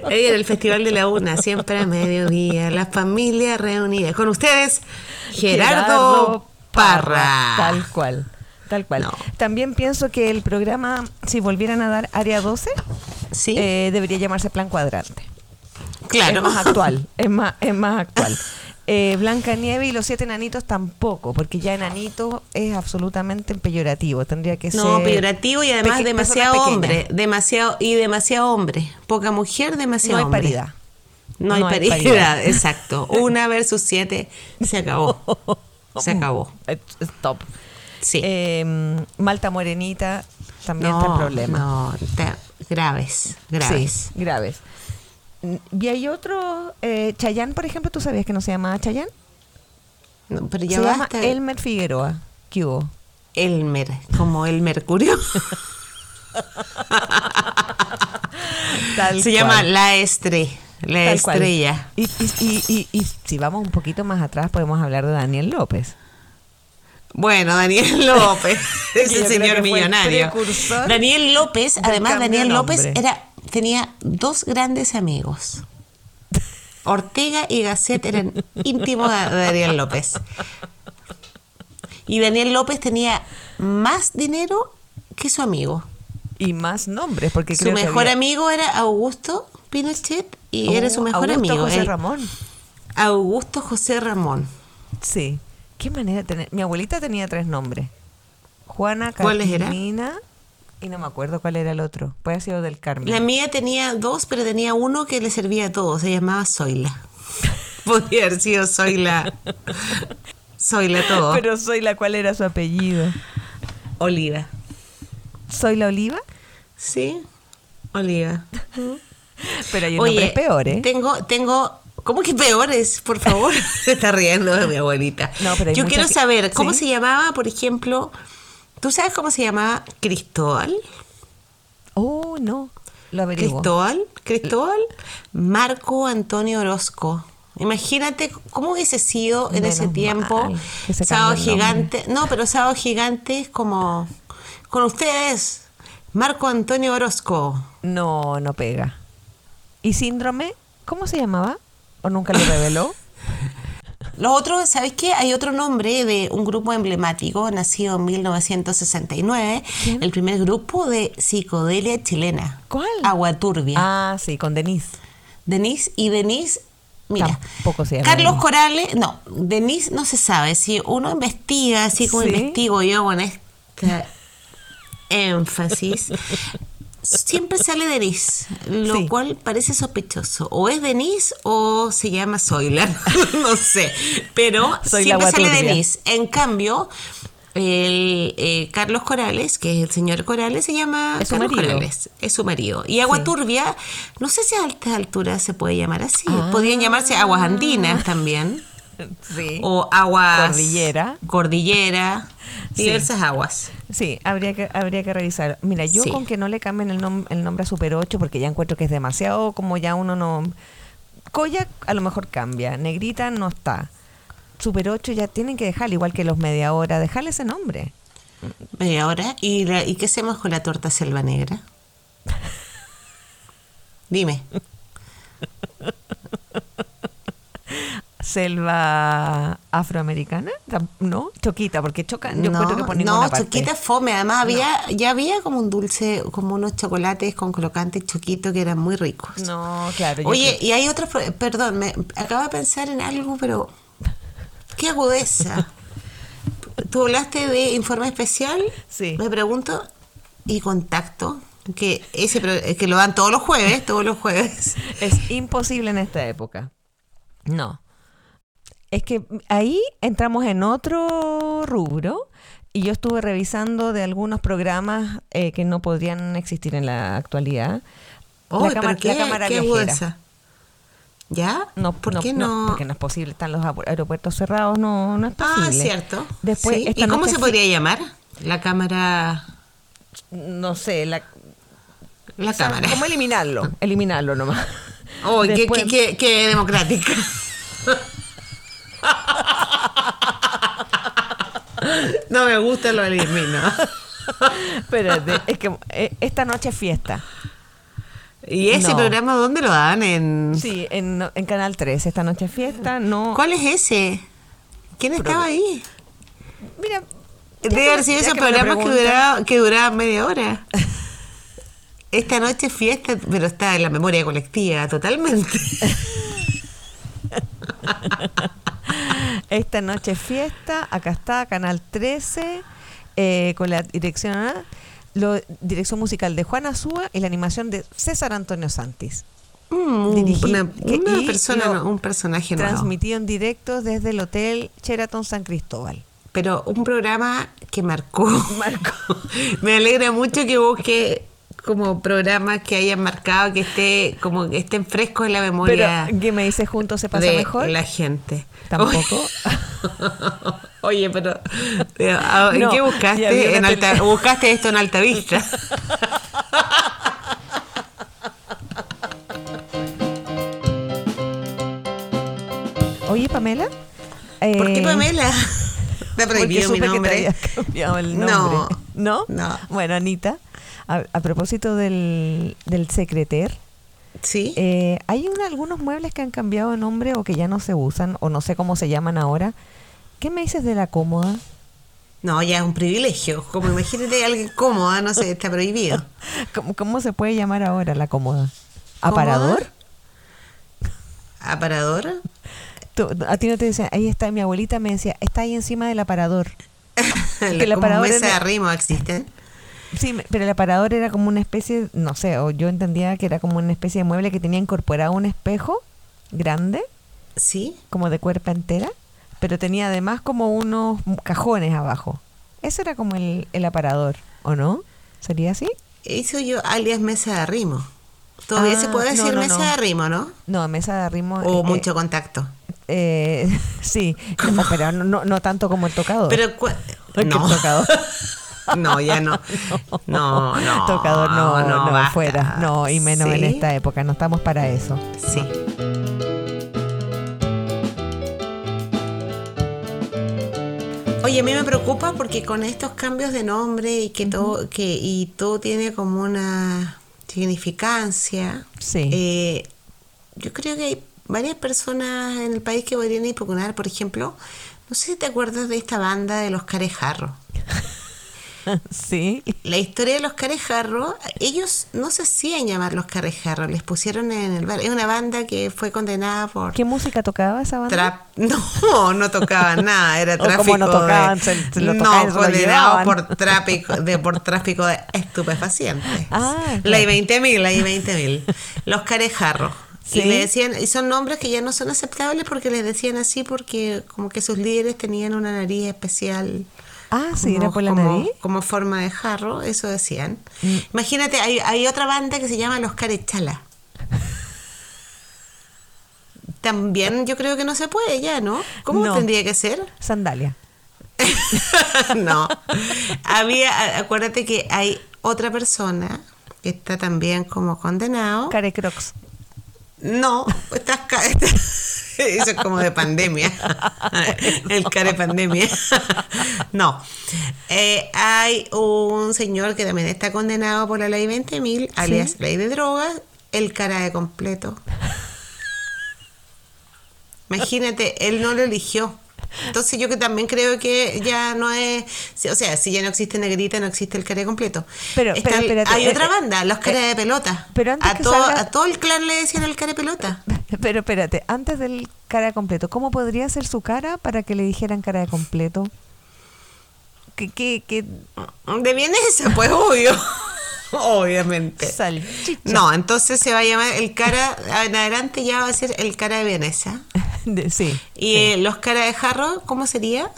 B: Ella en el Festival de la Una, siempre a mediodía, la familia reunida. Con ustedes, Gerardo, Parra.
A: Tal cual. Tal cual.
B: No.
A: También pienso que el programa, si volvieran a dar Área 12,
B: Sí,
A: eh, debería llamarse Plan Cuadrante.
B: claro.
A: Es más actual. Es más, es más actual. Eh, Blanca Nieve y los siete enanitos tampoco, porque ya enanito es absolutamente peyorativo. Tendría que
B: No,
A: ser.
B: peyorativo y además demasiado hombre, demasiado y demasiado hombre, poca mujer,
A: No
B: demasiado
A: hay
B: hombre.
A: paridad.
B: No hay,
A: No hay
B: paridad,
A: paridad.
B: exacto. Una versus siete, se acabó. Se acabó.
A: Stop.
B: Sí.
A: Eh, Malta Morenita también está en problema.
B: No, graves, graves.
A: Sí, graves. Y hay otro, eh, Chayán, por ejemplo, ¿tú sabías que no se llama Chayán?
B: No, pero ya
A: Se llama
B: basta.
A: Elmer Figueroa. ¿Qué hubo?
B: Elmer, como el mercurio.
A: Tal
B: Se
A: cual.
B: llama La Estre, La
A: Tal.
B: Estrella.
A: Y, y- y- y- y si vamos un poquito más atrás, podemos hablar de Daniel López.
B: Bueno, Daniel López, ese señor millonario. Daniel López, además Daniel López era tenía dos grandes amigos. Ortega y Gasset eran íntimos de Daniel López. Y Daniel López tenía más dinero que su amigo.
A: Y más nombres, porque
B: Su
A: creo que
B: mejor
A: había-
B: amigo era Augusto Pinochet y era su
A: Oh,
B: mejor
A: Augusto
B: amigo.
A: José. Ramón.
B: Augusto José Ramón.
A: Sí. Qué manera de tener. Mi abuelita tenía tres nombres: Juana. Catalina y no me acuerdo cuál era el otro. Puede haber sido del Carmen.
B: La mía tenía dos, pero tenía uno que le servía a todos. Se llamaba Zoila. Podría haber sido Zoila. Soy la todo.
A: Pero soy la cual era su apellido.
B: Oliva.
A: ¿Soy la oliva?
B: Sí, Oliva.
A: Pero hay un nombre peor, ¿eh?
B: Tengo, tengo. ¿Cómo que peores? Por favor. Se está riendo de mi abuelita.
A: No, pero
B: Yo
A: muchas
B: quiero saber, ¿cómo
A: ¿Sí?
B: se llamaba, por ejemplo? ¿Tú sabes cómo se llamaba Cristóbal?
A: Oh, no. Lo averiguo.
B: Cristóbal, Cristóbal, Marco Antonio Orozco. Imagínate cómo hubiese sido en
A: Menos
B: ese tiempo
A: mal
B: Sábado. Gigante. No, pero Sábado Gigante es como con ustedes, Marco Antonio Orozco.
A: No, no pega. ¿Y síndrome? ¿Cómo se llamaba? ¿O nunca lo reveló?
B: Los otros, ¿sabes qué? Hay otro nombre de un grupo emblemático nacido en 1969,
A: ¿Quién?
B: el primer grupo de psicodelia chilena.
A: ¿Cuál?
B: Agua Turbia.
A: ah, sí, con Denise.
B: Denise y Denise, mira.
A: Se
B: Carlos. Corales, no, Denise no se sabe. Si uno investiga, así como
A: Sí.
B: investigo yo con este énfasis, siempre sale Denise, lo
A: Sí.
B: cual parece sospechoso. O es Denise o se llama Zoila, no sé. Pero
A: Soy
B: siempre sale. Denise. En cambio, el eh, Carlos Corales, que es el señor Corales, se llama
A: Es
B: Carlos
A: marido.
B: Corales. Es su marido. Y Agua
A: Sí.
B: Turbia, no sé si a altas alturas se puede llamar así.
A: Ah.
B: Podrían llamarse aguas andinas también.
A: Sí.
B: O aguas.
A: Cordillera.
B: Cordillera.
A: Sí.
B: Diversas aguas.
A: Sí, habría que, habría que revisar. Mira, yo
B: Sí.
A: con que no le cambien el, nom- el nombre a Super 8, porque ya encuentro que es demasiado, como ya uno no... Koyak a lo mejor cambia, Negrita no está. Super 8 ya tienen que dejarle, igual que los media hora, dejarle ese nombre.
B: Media hora. ¿Y, la- ¿Y qué hacemos con la torta selva negra? Dime.
A: Selva afroamericana, ¿no? Choquita, porque choca, yo
B: no,
A: que por
B: no,
A: ninguna
B: choquita es fome. Además, había, ya había como un dulce, como unos chocolates con crocantes choquitos que eran muy ricos.
A: No, claro.
B: Oye,
A: creo-
B: y hay otros, perdón, me acabo de pensar en algo, pero qué agudeza. Tú hablaste de informe especial,
A: Sí.
B: me pregunto, y contacto, que ese pro- que lo dan todos los jueves, todos los jueves.
A: Es imposible en esta época. No. Es que ahí entramos en otro rubro y yo estuve revisando de algunos programas eh, que no podrían existir en la actualidad.
B: Oy,
A: la,
B: qué,
A: cámara
B: qué
A: viajera.
B: ¿Ya?
A: No,
B: ¿Por
A: no,
B: qué
A: no,
B: no?
A: Porque no es posible, están los aer- aeropuertos cerrados, no, no es
B: ah,
A: posible.
B: cierto.
A: Después,
B: Sí. ¿Y cómo se podría llamar? La cámara.
A: No sé, la,
B: La
A: o sea,
B: cámara.
A: ¿Cómo eliminarlo? Eliminarlo nomás.
B: Oh, qué,
A: Después-
B: qué, qué- qué democrática. no me gusta lo elimino.
A: Espérate, es que eh, esta noche es fiesta.
B: ¿Y ese
A: No.
B: programa dónde lo dan? En...
A: Sí, en, en Canal 3, esta noche es fiesta, no...
B: ¿Cuál es ese? ¿Quién estaba ahí?
A: Mira...
B: Debe haber sido
A: ya
B: esos
A: que
B: programas que duraban media hora. Esta noche es fiesta, pero está en la memoria colectiva totalmente.
A: Esta noche es fiesta, acá está, Canal 13, eh, con la dirección, ¿ah? lo- dirección musical de Juana Súa y la animación de César Antonio Santis.
B: Mm, una persona, no, un personaje nuevo.
A: Transmitido en directo desde el Hotel Sheraton San Cristóbal.
B: Pero un programa que marcó.
A: Marcó.
B: Me alegra mucho que busque como programas que hayan marcado, que esté como que estén frescos en la
A: Pero,
B: memoria
A: ¿qué me dice juntos se pasa
B: de
A: mejor?
B: la gente.
A: Tampoco.
B: Oye, pero pero, ah, ¿en
A: No,
B: qué buscaste? En alta, buscaste esto en Alta Vista.
A: Oye, Pamela.
B: ¿Por qué
A: eh,
B: Pamela? Te
A: Porque
B: prohibido mi
A: supe que te
B: nombre.
A: cambiado el
B: No.
A: nombre. ¿No?
B: No.
A: Bueno, Anita, a, a propósito del, del secreter,
B: Sí.
A: eh, hay un- algunos muebles que han cambiado de nombre o que ya no se usan o no sé cómo se llaman ahora. ¿Qué me dices de la cómoda?
B: No, ya es un privilegio. Como imagínate alguien cómoda, no sé, está prohibido.
A: ¿Cómo, cómo se puede llamar ahora la cómoda? ¿Aparador?
B: ¿Aparador?
A: Tú- a ti no te decía, ahí está, mi abuelita me decía, está ahí encima del aparador. el
B: Como
A: aparador
B: mesa de arrimo existen.
A: Sí, pero el aparador era como una especie, no sé, o yo entendía que era como una especie de mueble que tenía incorporado un espejo grande,
B: Sí.
A: como de cuerpa entera, pero tenía además como unos cajones abajo. Ese era como el, el aparador, ¿o no? ¿Sería así?
B: Hizo yo alias mesa de arrimo. Todavía
A: Ah,
B: se puede
A: no,
B: decir
A: no,
B: mesa
A: no.
B: de arrimo, ¿no?
A: No, mesa de arrimo.
B: O
A: eh,
B: mucho contacto.
A: eh, sí, pero no, no, no tanto como el tocador.
B: Pero no.
A: qué tocador.
B: No, ya no. No, no.
A: tocador no, no,
B: basta.
A: fuera. No, y menos en esta época, no estamos para eso.
B: Sí. Oye, a mí me preocupa porque con estos cambios de nombre y que todo que y todo tiene como una significancia.
A: Sí.
B: eh, yo creo que hay varias personas en el país que podrían impugnar, por ejemplo, no sé si te acuerdas de esta banda de los carejarros.
A: sí.
B: La historia de los carejarros, ellos no se hacían llamar los carejarros, les pusieron en el bar. Es una banda que fue condenada por
A: ¿Qué música tocaba esa banda?
B: trap. No, no tocaban nada, era tráfico.
A: como no tocaban,
B: de,
A: se- se lo
B: no,
A: tocaban
B: condenado por tráfico, de, por tráfico de estupefacientes.
A: Ah,
B: La
A: claro.
B: 20.000, la I 20.000. Los carejarros.
A: Sí.
B: Y le decían, y son nombres que ya no son aceptables porque les decían así porque como que sus líderes tenían una nariz especial.
A: Ah, sí, era
B: como-
A: por la
B: como-
A: nariz.
B: Como forma de jarro, eso decían.
A: Mm.
B: Imagínate, hay, hay otra banda que se llama Los Carechala. También yo creo que no se puede ya, ¿no? ¿Cómo
A: No.
B: tendría que ser?
A: Sandalia.
B: no. Había, acuérdate que hay otra persona que está también como condenado.
A: Care Crocs.
B: No, estás Eso es como de pandemia. El care pandemia. No. Eh, hay un señor que también está condenado por la ley 20.000, alias ley de drogas, el cara de completo. Imagínate, él no lo eligió. Entonces yo que también creo que ya no es, o sea, si ya no existe negrita, no existe el cara completo.
A: Pero,
B: Está
A: pero, espérate,
B: hay
A: eh,
B: otra
A: eh,
B: banda, los cara de pelota.
A: pero antes
B: a,
A: que
B: todo,
A: salga-
B: a todo el clan le decían el cara de pelota.
A: Pero espérate, antes del cara completo, ¿cómo podría ser su cara para que le dijeran cara de completo? ¿Qué, qué, qué
B: De vienesa, pues obvio. Obviamente.
A: salchicha?
B: No, entonces se va a llamar el cara, en adelante ya va a ser el cara de vienesa.
A: De- sí.
B: Y eh, los cara de jarro, ¿cómo sería?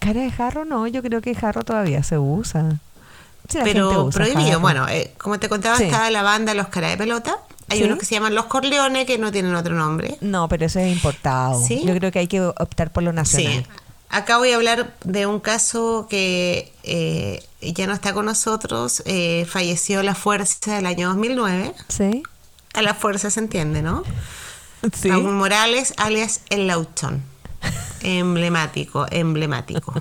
A: Cara de jarro no, yo creo que jarro todavía se usa. Sí,
B: Pero
A: usa
B: prohibido.
A: jarro.
B: Bueno, eh, como te contaba,
A: Sí.
B: estaba la banda Los Cara de Pelota. Hay
A: Sí.
B: unos que se llaman Los Corleones, que no tienen otro nombre.
A: No, pero eso es importado.
B: ¿Sí?
A: Yo creo que hay que optar por lo nacional.
B: Sí. Acá voy a hablar de un caso que eh, ya no está con nosotros. eh, falleció la fuerza el año 2009.
A: Sí.
B: A la fuerza se entiende, ¿no?
A: Sí.
B: Raúl Morales, alias El Lauchón. Emblemático, emblemático.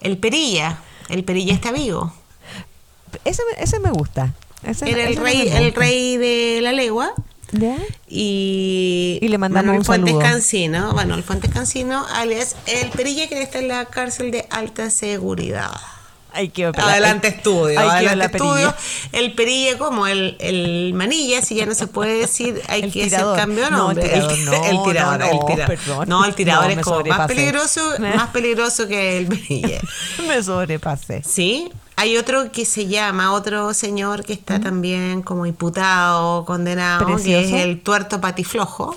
B: El Perilla. El Perilla está vivo.
A: Ese, me- ese me gusta. Ese-
B: Era el
A: ese
B: rey, el rey de la legua.
A: ¿Ya?
B: Y,
A: Y le mandamos
B: Manuel
A: un
B: Fuentes
A: saludo.
B: Cancino, bueno, el Fuentes Cancino, alias el Perilla, que está en la cárcel de alta seguridad.
A: Hay que
B: Adelante estudio, adelante
A: perilla.
B: estudio. El Perilla como el, el manilla, si ya no se puede decir, hay
A: El
B: que
A: tirador.
B: hacer cambio de
A: No, el tirador, no,
B: el tirador,
A: no,
B: el
A: no,
B: tirador.
A: perdón.
B: No, el tirador
A: No,
B: es como más peligroso, más peligroso que el Perilla.
A: Me sobrepasé.
B: Sí, hay otro que se llama, otro señor que está también como imputado, condenado, que es el tuerto patiflojo.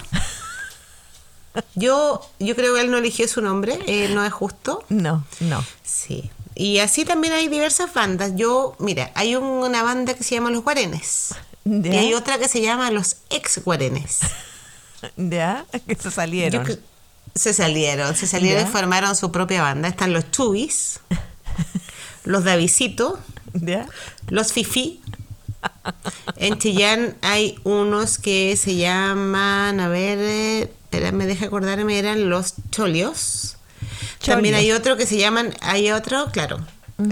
B: Yo, yo creo que él no eligió su nombre, eh, no es justo.
A: No, no.
B: Sí. Y así también hay diversas bandas. Yo, mira, hay un- una banda que se llama Los Guarenes.
A: ¿Ya?
B: Y hay otra que se llama Los Ex Guarenes.
A: ¿Ya? Que se salieron.
B: Yo se salieron, se salieron
A: ¿Ya?
B: y formaron su propia banda. Están los Chubis, los Davisito,
A: ¿Ya?
B: los Fifi. En Chillán hay unos que se llaman, a ver, eh, espérame, deja acordarme, eran los Cholios. También hay otro que se llaman, hay otro, claro,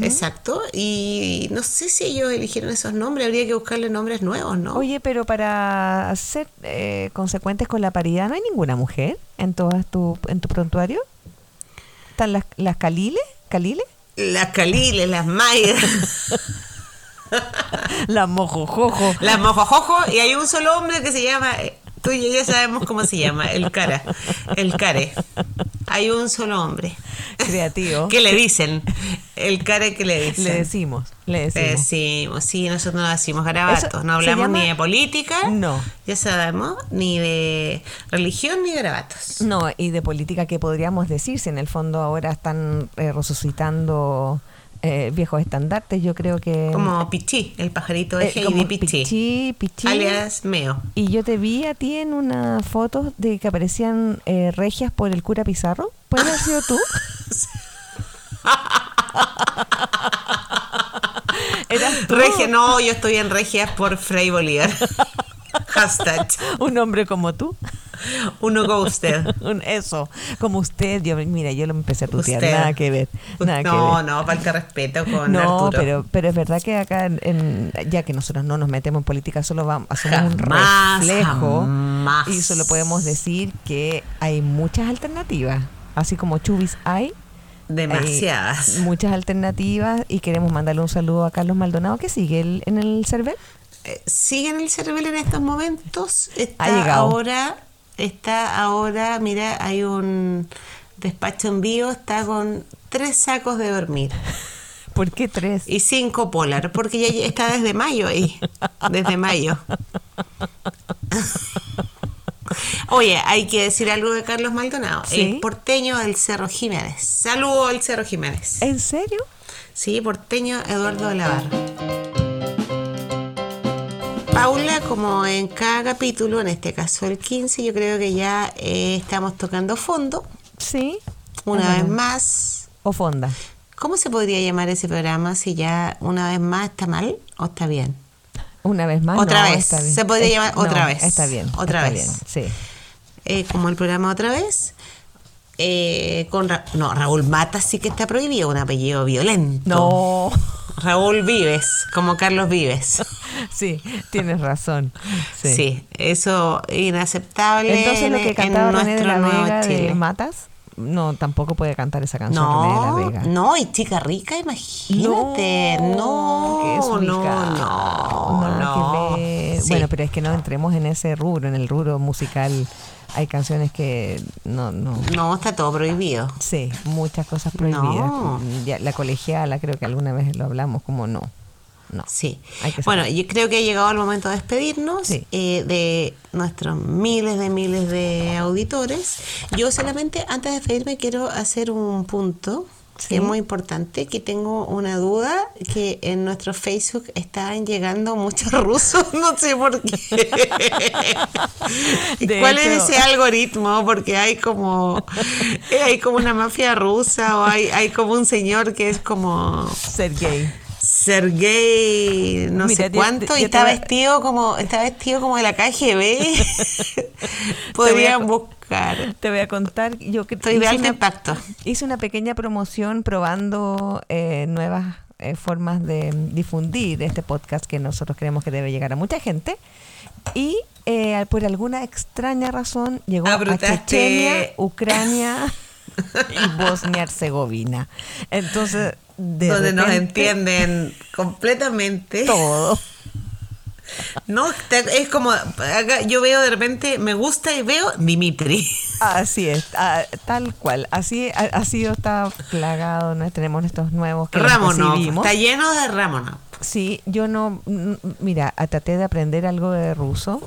B: exacto. Y no sé si ellos eligieron esos nombres, habría que buscarle nombres nuevos, ¿no?
A: Oye, pero para ser eh, consecuentes con la paridad, ¿no hay ninguna mujer en todas tu, en tu prontuario? ¿Están las, las Caliles? ¿Caliles?
B: Las Caliles, las Mayas,
A: Las Mojojojo.
B: las Mojojojo, y hay un solo hombre que se llama, eh, tú y yo ya sabemos cómo se llama, el Cara, el Care. Hay un solo hombre.
A: Creativo.
B: ¿Qué le dicen? El Care que le dicen.
A: Le decimos. Le
B: Le
A: decimos.
B: sí, nosotros no decimos garabatos, no hablamos ni de política,
A: No.
B: ya sabemos, ni de religión ni garabatos.
A: No, y de política, ¿qué podríamos decir? Si en el fondo ahora están eh, resucitando eh, viejos estandartes, yo creo que...
B: Como Pichi, el pajarito de
A: eh,
B: Heidi Pichi,
A: Pichí, Pichí.
B: alias Meo.
A: Y yo te vi a ti en una foto de que aparecían eh, regias por el cura Pizarro. ¿Puede haber sido tú?
B: Regia, no, yo estoy en Regias por Frei Bolívar. Hashtag.
A: Un hombre como tú.
B: Uno ghosted.
A: Un- Eso, como usted. Yo, mira, yo lo empecé a tutear.
B: Usted.
A: Nada que ver. Nada que
B: no,
A: ver.
B: no, falta respeto con
A: No,
B: Arturo.
A: pero, pero es verdad que acá, en- ya que nosotros no nos metemos en política, solo vamos, hacemos un reflejo
B: jamás.
A: y solo podemos decir que hay muchas alternativas. Así como Chubis hay,
B: Demasiadas.
A: hay muchas alternativas y queremos mandarle un saludo a Carlos Maldonado que sigue el- en el server.
B: Eh, sigue en el cervel en estos momentos. Está
A: Ha llegado.
B: ahora, está ahora, mira, hay un despacho en vivo, está con tres sacos de dormir
A: ¿Por qué tres?
B: y cinco polar, porque ya está desde mayo ahí, desde mayo. Oye, hay que decir algo de Carlos Maldonado,
A: Sí.
B: el porteño del Cerro Jiménez. Saludo al Cerro Jiménez.
A: ¿En serio?
B: Sí, porteño Eduardo de la Barra. Paula, como en cada capítulo, en este caso el 15, yo creo que ya eh, estamos tocando fondo.
A: Sí.
B: Una vez más.
A: O fonda.
B: ¿Cómo se podría llamar ese programa si ya una vez más está mal o está bien?
A: Una vez más.
B: Otra
A: no,
B: vez.
A: está bien.
B: Se podría
A: Es-
B: llamar otra
A: no,
B: vez.
A: Está bien.
B: Otra
A: está
B: vez.
A: bien, Sí.
B: Eh, como el programa otra vez. Eh, con Ra- no, Raúl Mata sí que está prohibido, un apellido violento.
A: No.
B: Raúl Vives, como Carlos Vives.
A: Sí, tienes razón. Sí.
B: Sí, eso inaceptable.
A: Entonces lo
B: en-
A: que
B: en
A: cantaba René de la Vega de. Matas, no, tampoco puede cantar esa canción René de la
B: No,
A: Vega.
B: no, y chica rica, imagínate. No,
A: es
B: no, no, no.
A: que ver.
B: Sí.
A: Bueno, pero es que no entremos en ese rubro, en el rubro musical. Hay canciones que no, no.
B: No, está todo prohibido.
A: Sí, muchas cosas prohibidas.
B: No.
A: Ya, la colegiala, creo que alguna vez lo hablamos, como no. No.
B: Sí. Bueno, yo creo que ha llegado el momento de despedirnos
A: Sí.
B: eh, de nuestros miles de miles de auditores. Yo solamente, antes de despedirme, quiero hacer un punto
A: Sí.
B: es muy importante, que tengo una duda, que en nuestro Facebook están llegando muchos rusos, no sé por qué.
A: De
B: ¿Cuál
A: hecho-
B: es ese algoritmo? Porque hay como, eh, hay como una mafia rusa o hay, hay como un señor que es como...
A: Ser gay.
B: Sergey no
A: Mira,
B: sé cuánto y está vestido como está vestido como de la KGB podrían buscar
A: Te voy a contar, yo que
B: estoy de
A: hice
B: alto
A: una-
B: impacto
A: Hice una pequeña promoción probando eh, nuevas eh, formas de difundir este podcast que nosotros creemos que debe llegar a mucha gente. Y eh, por alguna extraña razón llegó a Chechenia, Ucrania y Bosnia-Herzegovina. Entonces, de
B: donde nos entienden completamente
A: todo.
B: No Te- es como acá yo veo de repente me gusta y veo Dimitri
A: Así es, ah, tal cual. Así ha, ha sido, está plagado. ¿no? Tenemos estos nuevos que
B: Ramonov está lleno de Ramonov
A: Sí, yo no, mira, traté de aprender algo de ruso,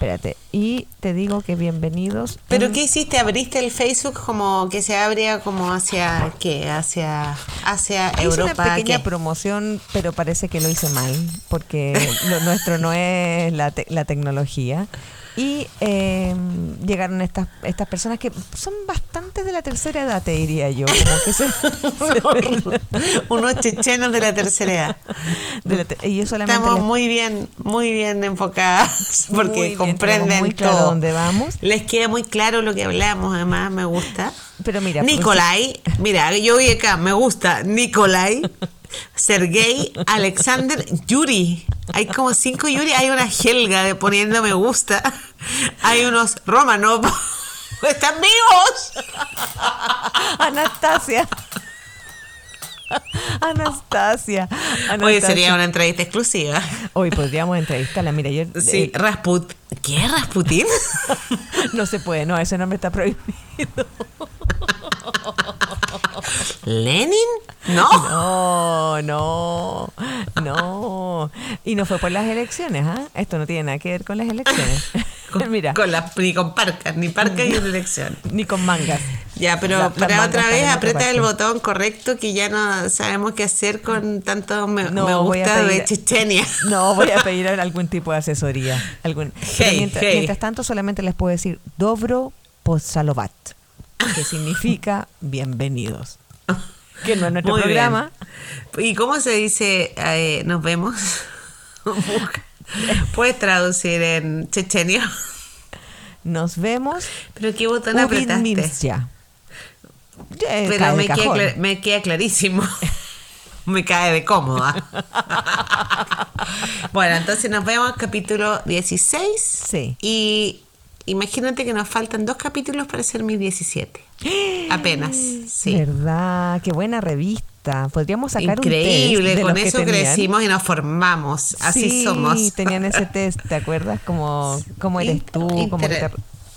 A: espérate, y te digo que bienvenidos.
B: pero
A: en-
B: qué hiciste abriste el Facebook como que se abría como hacia qué hacia hacia
A: Hice
B: Europa
A: una pequeña
B: ¿qué?
A: promoción, pero parece que lo hice mal, porque lo nuestro no es la, te- la tecnología. Y eh, llegaron estas estas personas que son bastante de la tercera edad, te diría yo. Como que se,
B: unos chechenos de la tercera edad.
A: de la te- y yo solamente
B: Estamos
A: les-
B: muy bien, muy bien enfocadas porque
A: bien,
B: comprenden
A: tenemos muy claro
B: todo.
A: dónde vamos.
B: Les queda muy claro lo que hablamos, además me gusta.
A: Pero mira, pues,
B: Nikolai, mira, yo vi acá, me gusta Nikolai, Sergei, Alexander, Yuri. Hay como cinco Yuri, hay una Helga de poniendo me gusta. Hay unos Romanov. ¡Están vivos!
A: Anastasia. Anastasia.
B: Hoy sería una entrevista exclusiva.
A: Hoy podríamos entrevistarla. Mira, yo.
B: Sí,
A: eh,
B: Rasput. ¿Qué es Rasputin?
A: no se puede, no, ese nombre está prohibido.
B: ¿Lenin? No.
A: No, no, no. Y no fue por las elecciones, ¿ah? Esto no tiene nada que ver con las elecciones.
B: Con,
A: Mira,
B: con la, ni con parcas, ni parcas ni elección.
A: ni con mangas.
B: Ya, pero
A: La-
B: para otra vez aprieta el botón correcto que ya no sabemos qué hacer con tanto me,
A: No,
B: me gusta de Chechenia.
A: No, voy a pedir algún tipo de asesoría. Algún, pero
B: Hey,
A: mientras,
B: hey.
A: mientras tanto, solamente les puedo decir Dobro Pozalovat, que significa bienvenidos. Que no es nuestro
B: Muy bien.
A: programa.
B: ¿Y cómo se dice eh, nos vemos? Puedes traducir en chechenio.
A: Nos vemos.
B: Pero qué botón apretaste. Pero me queda, me queda clarísimo. me cae de cómoda. bueno, entonces nos vemos capítulo 16.
A: Sí.
B: Y imagínate que nos faltan dos capítulos para ser mis 17. Apenas. Sí.
A: ¿Verdad? Qué buena revista. Podríamos sacar
B: Increíble,
A: un test de
B: con
A: los
B: eso crecimos y nos formamos. Así
A: sí,
B: somos.
A: tenían ese test, ¿te acuerdas? Como, ¿Cómo eres
B: Inter-
A: tú? ¿Cómo te-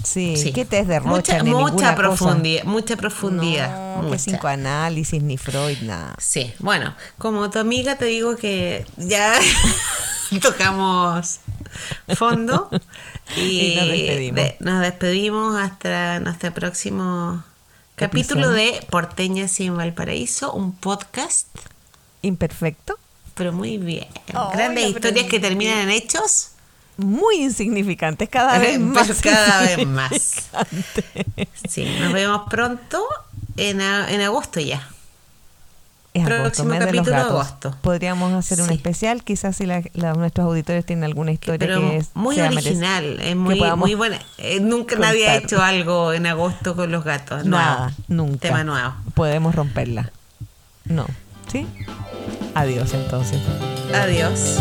A: Sí.
B: Sí.
A: ¿qué test de?
B: Mucha,
A: ni
B: mucha profundidad, mucha profundidad.
A: No,
B: mucha.
A: psicoanálisis ni Freud, nada.
B: Sí, bueno, como tu amiga te digo que ya tocamos fondo y,
A: Y nos despedimos.
B: de- nos despedimos hasta nuestro próximo capítulo
A: Episodio.
B: de Porteñas y en Valparaíso, un podcast,
A: Imperfecto.
B: pero muy bien. Grandes historias que terminan en hechos,
A: Muy insignificantes, cada vez
B: Pero
A: más.
B: cada vez más. Sí, nos vemos pronto en, en agosto ya.
A: Es agosto, mes de los gatos.
B: agosto.
A: Podríamos hacer un especial, quizás si la- la- nuestros auditores tienen alguna historia
B: Pero
A: que es,
B: muy original, es muy, buena. Eh, nunca nadie ha hecho algo en agosto con los gatos.
A: Nada,
B: nuevo.
A: nunca.
B: Tema nuevo.
A: Podemos romperla. No. ¿Sí? Adiós entonces.
B: Adiós.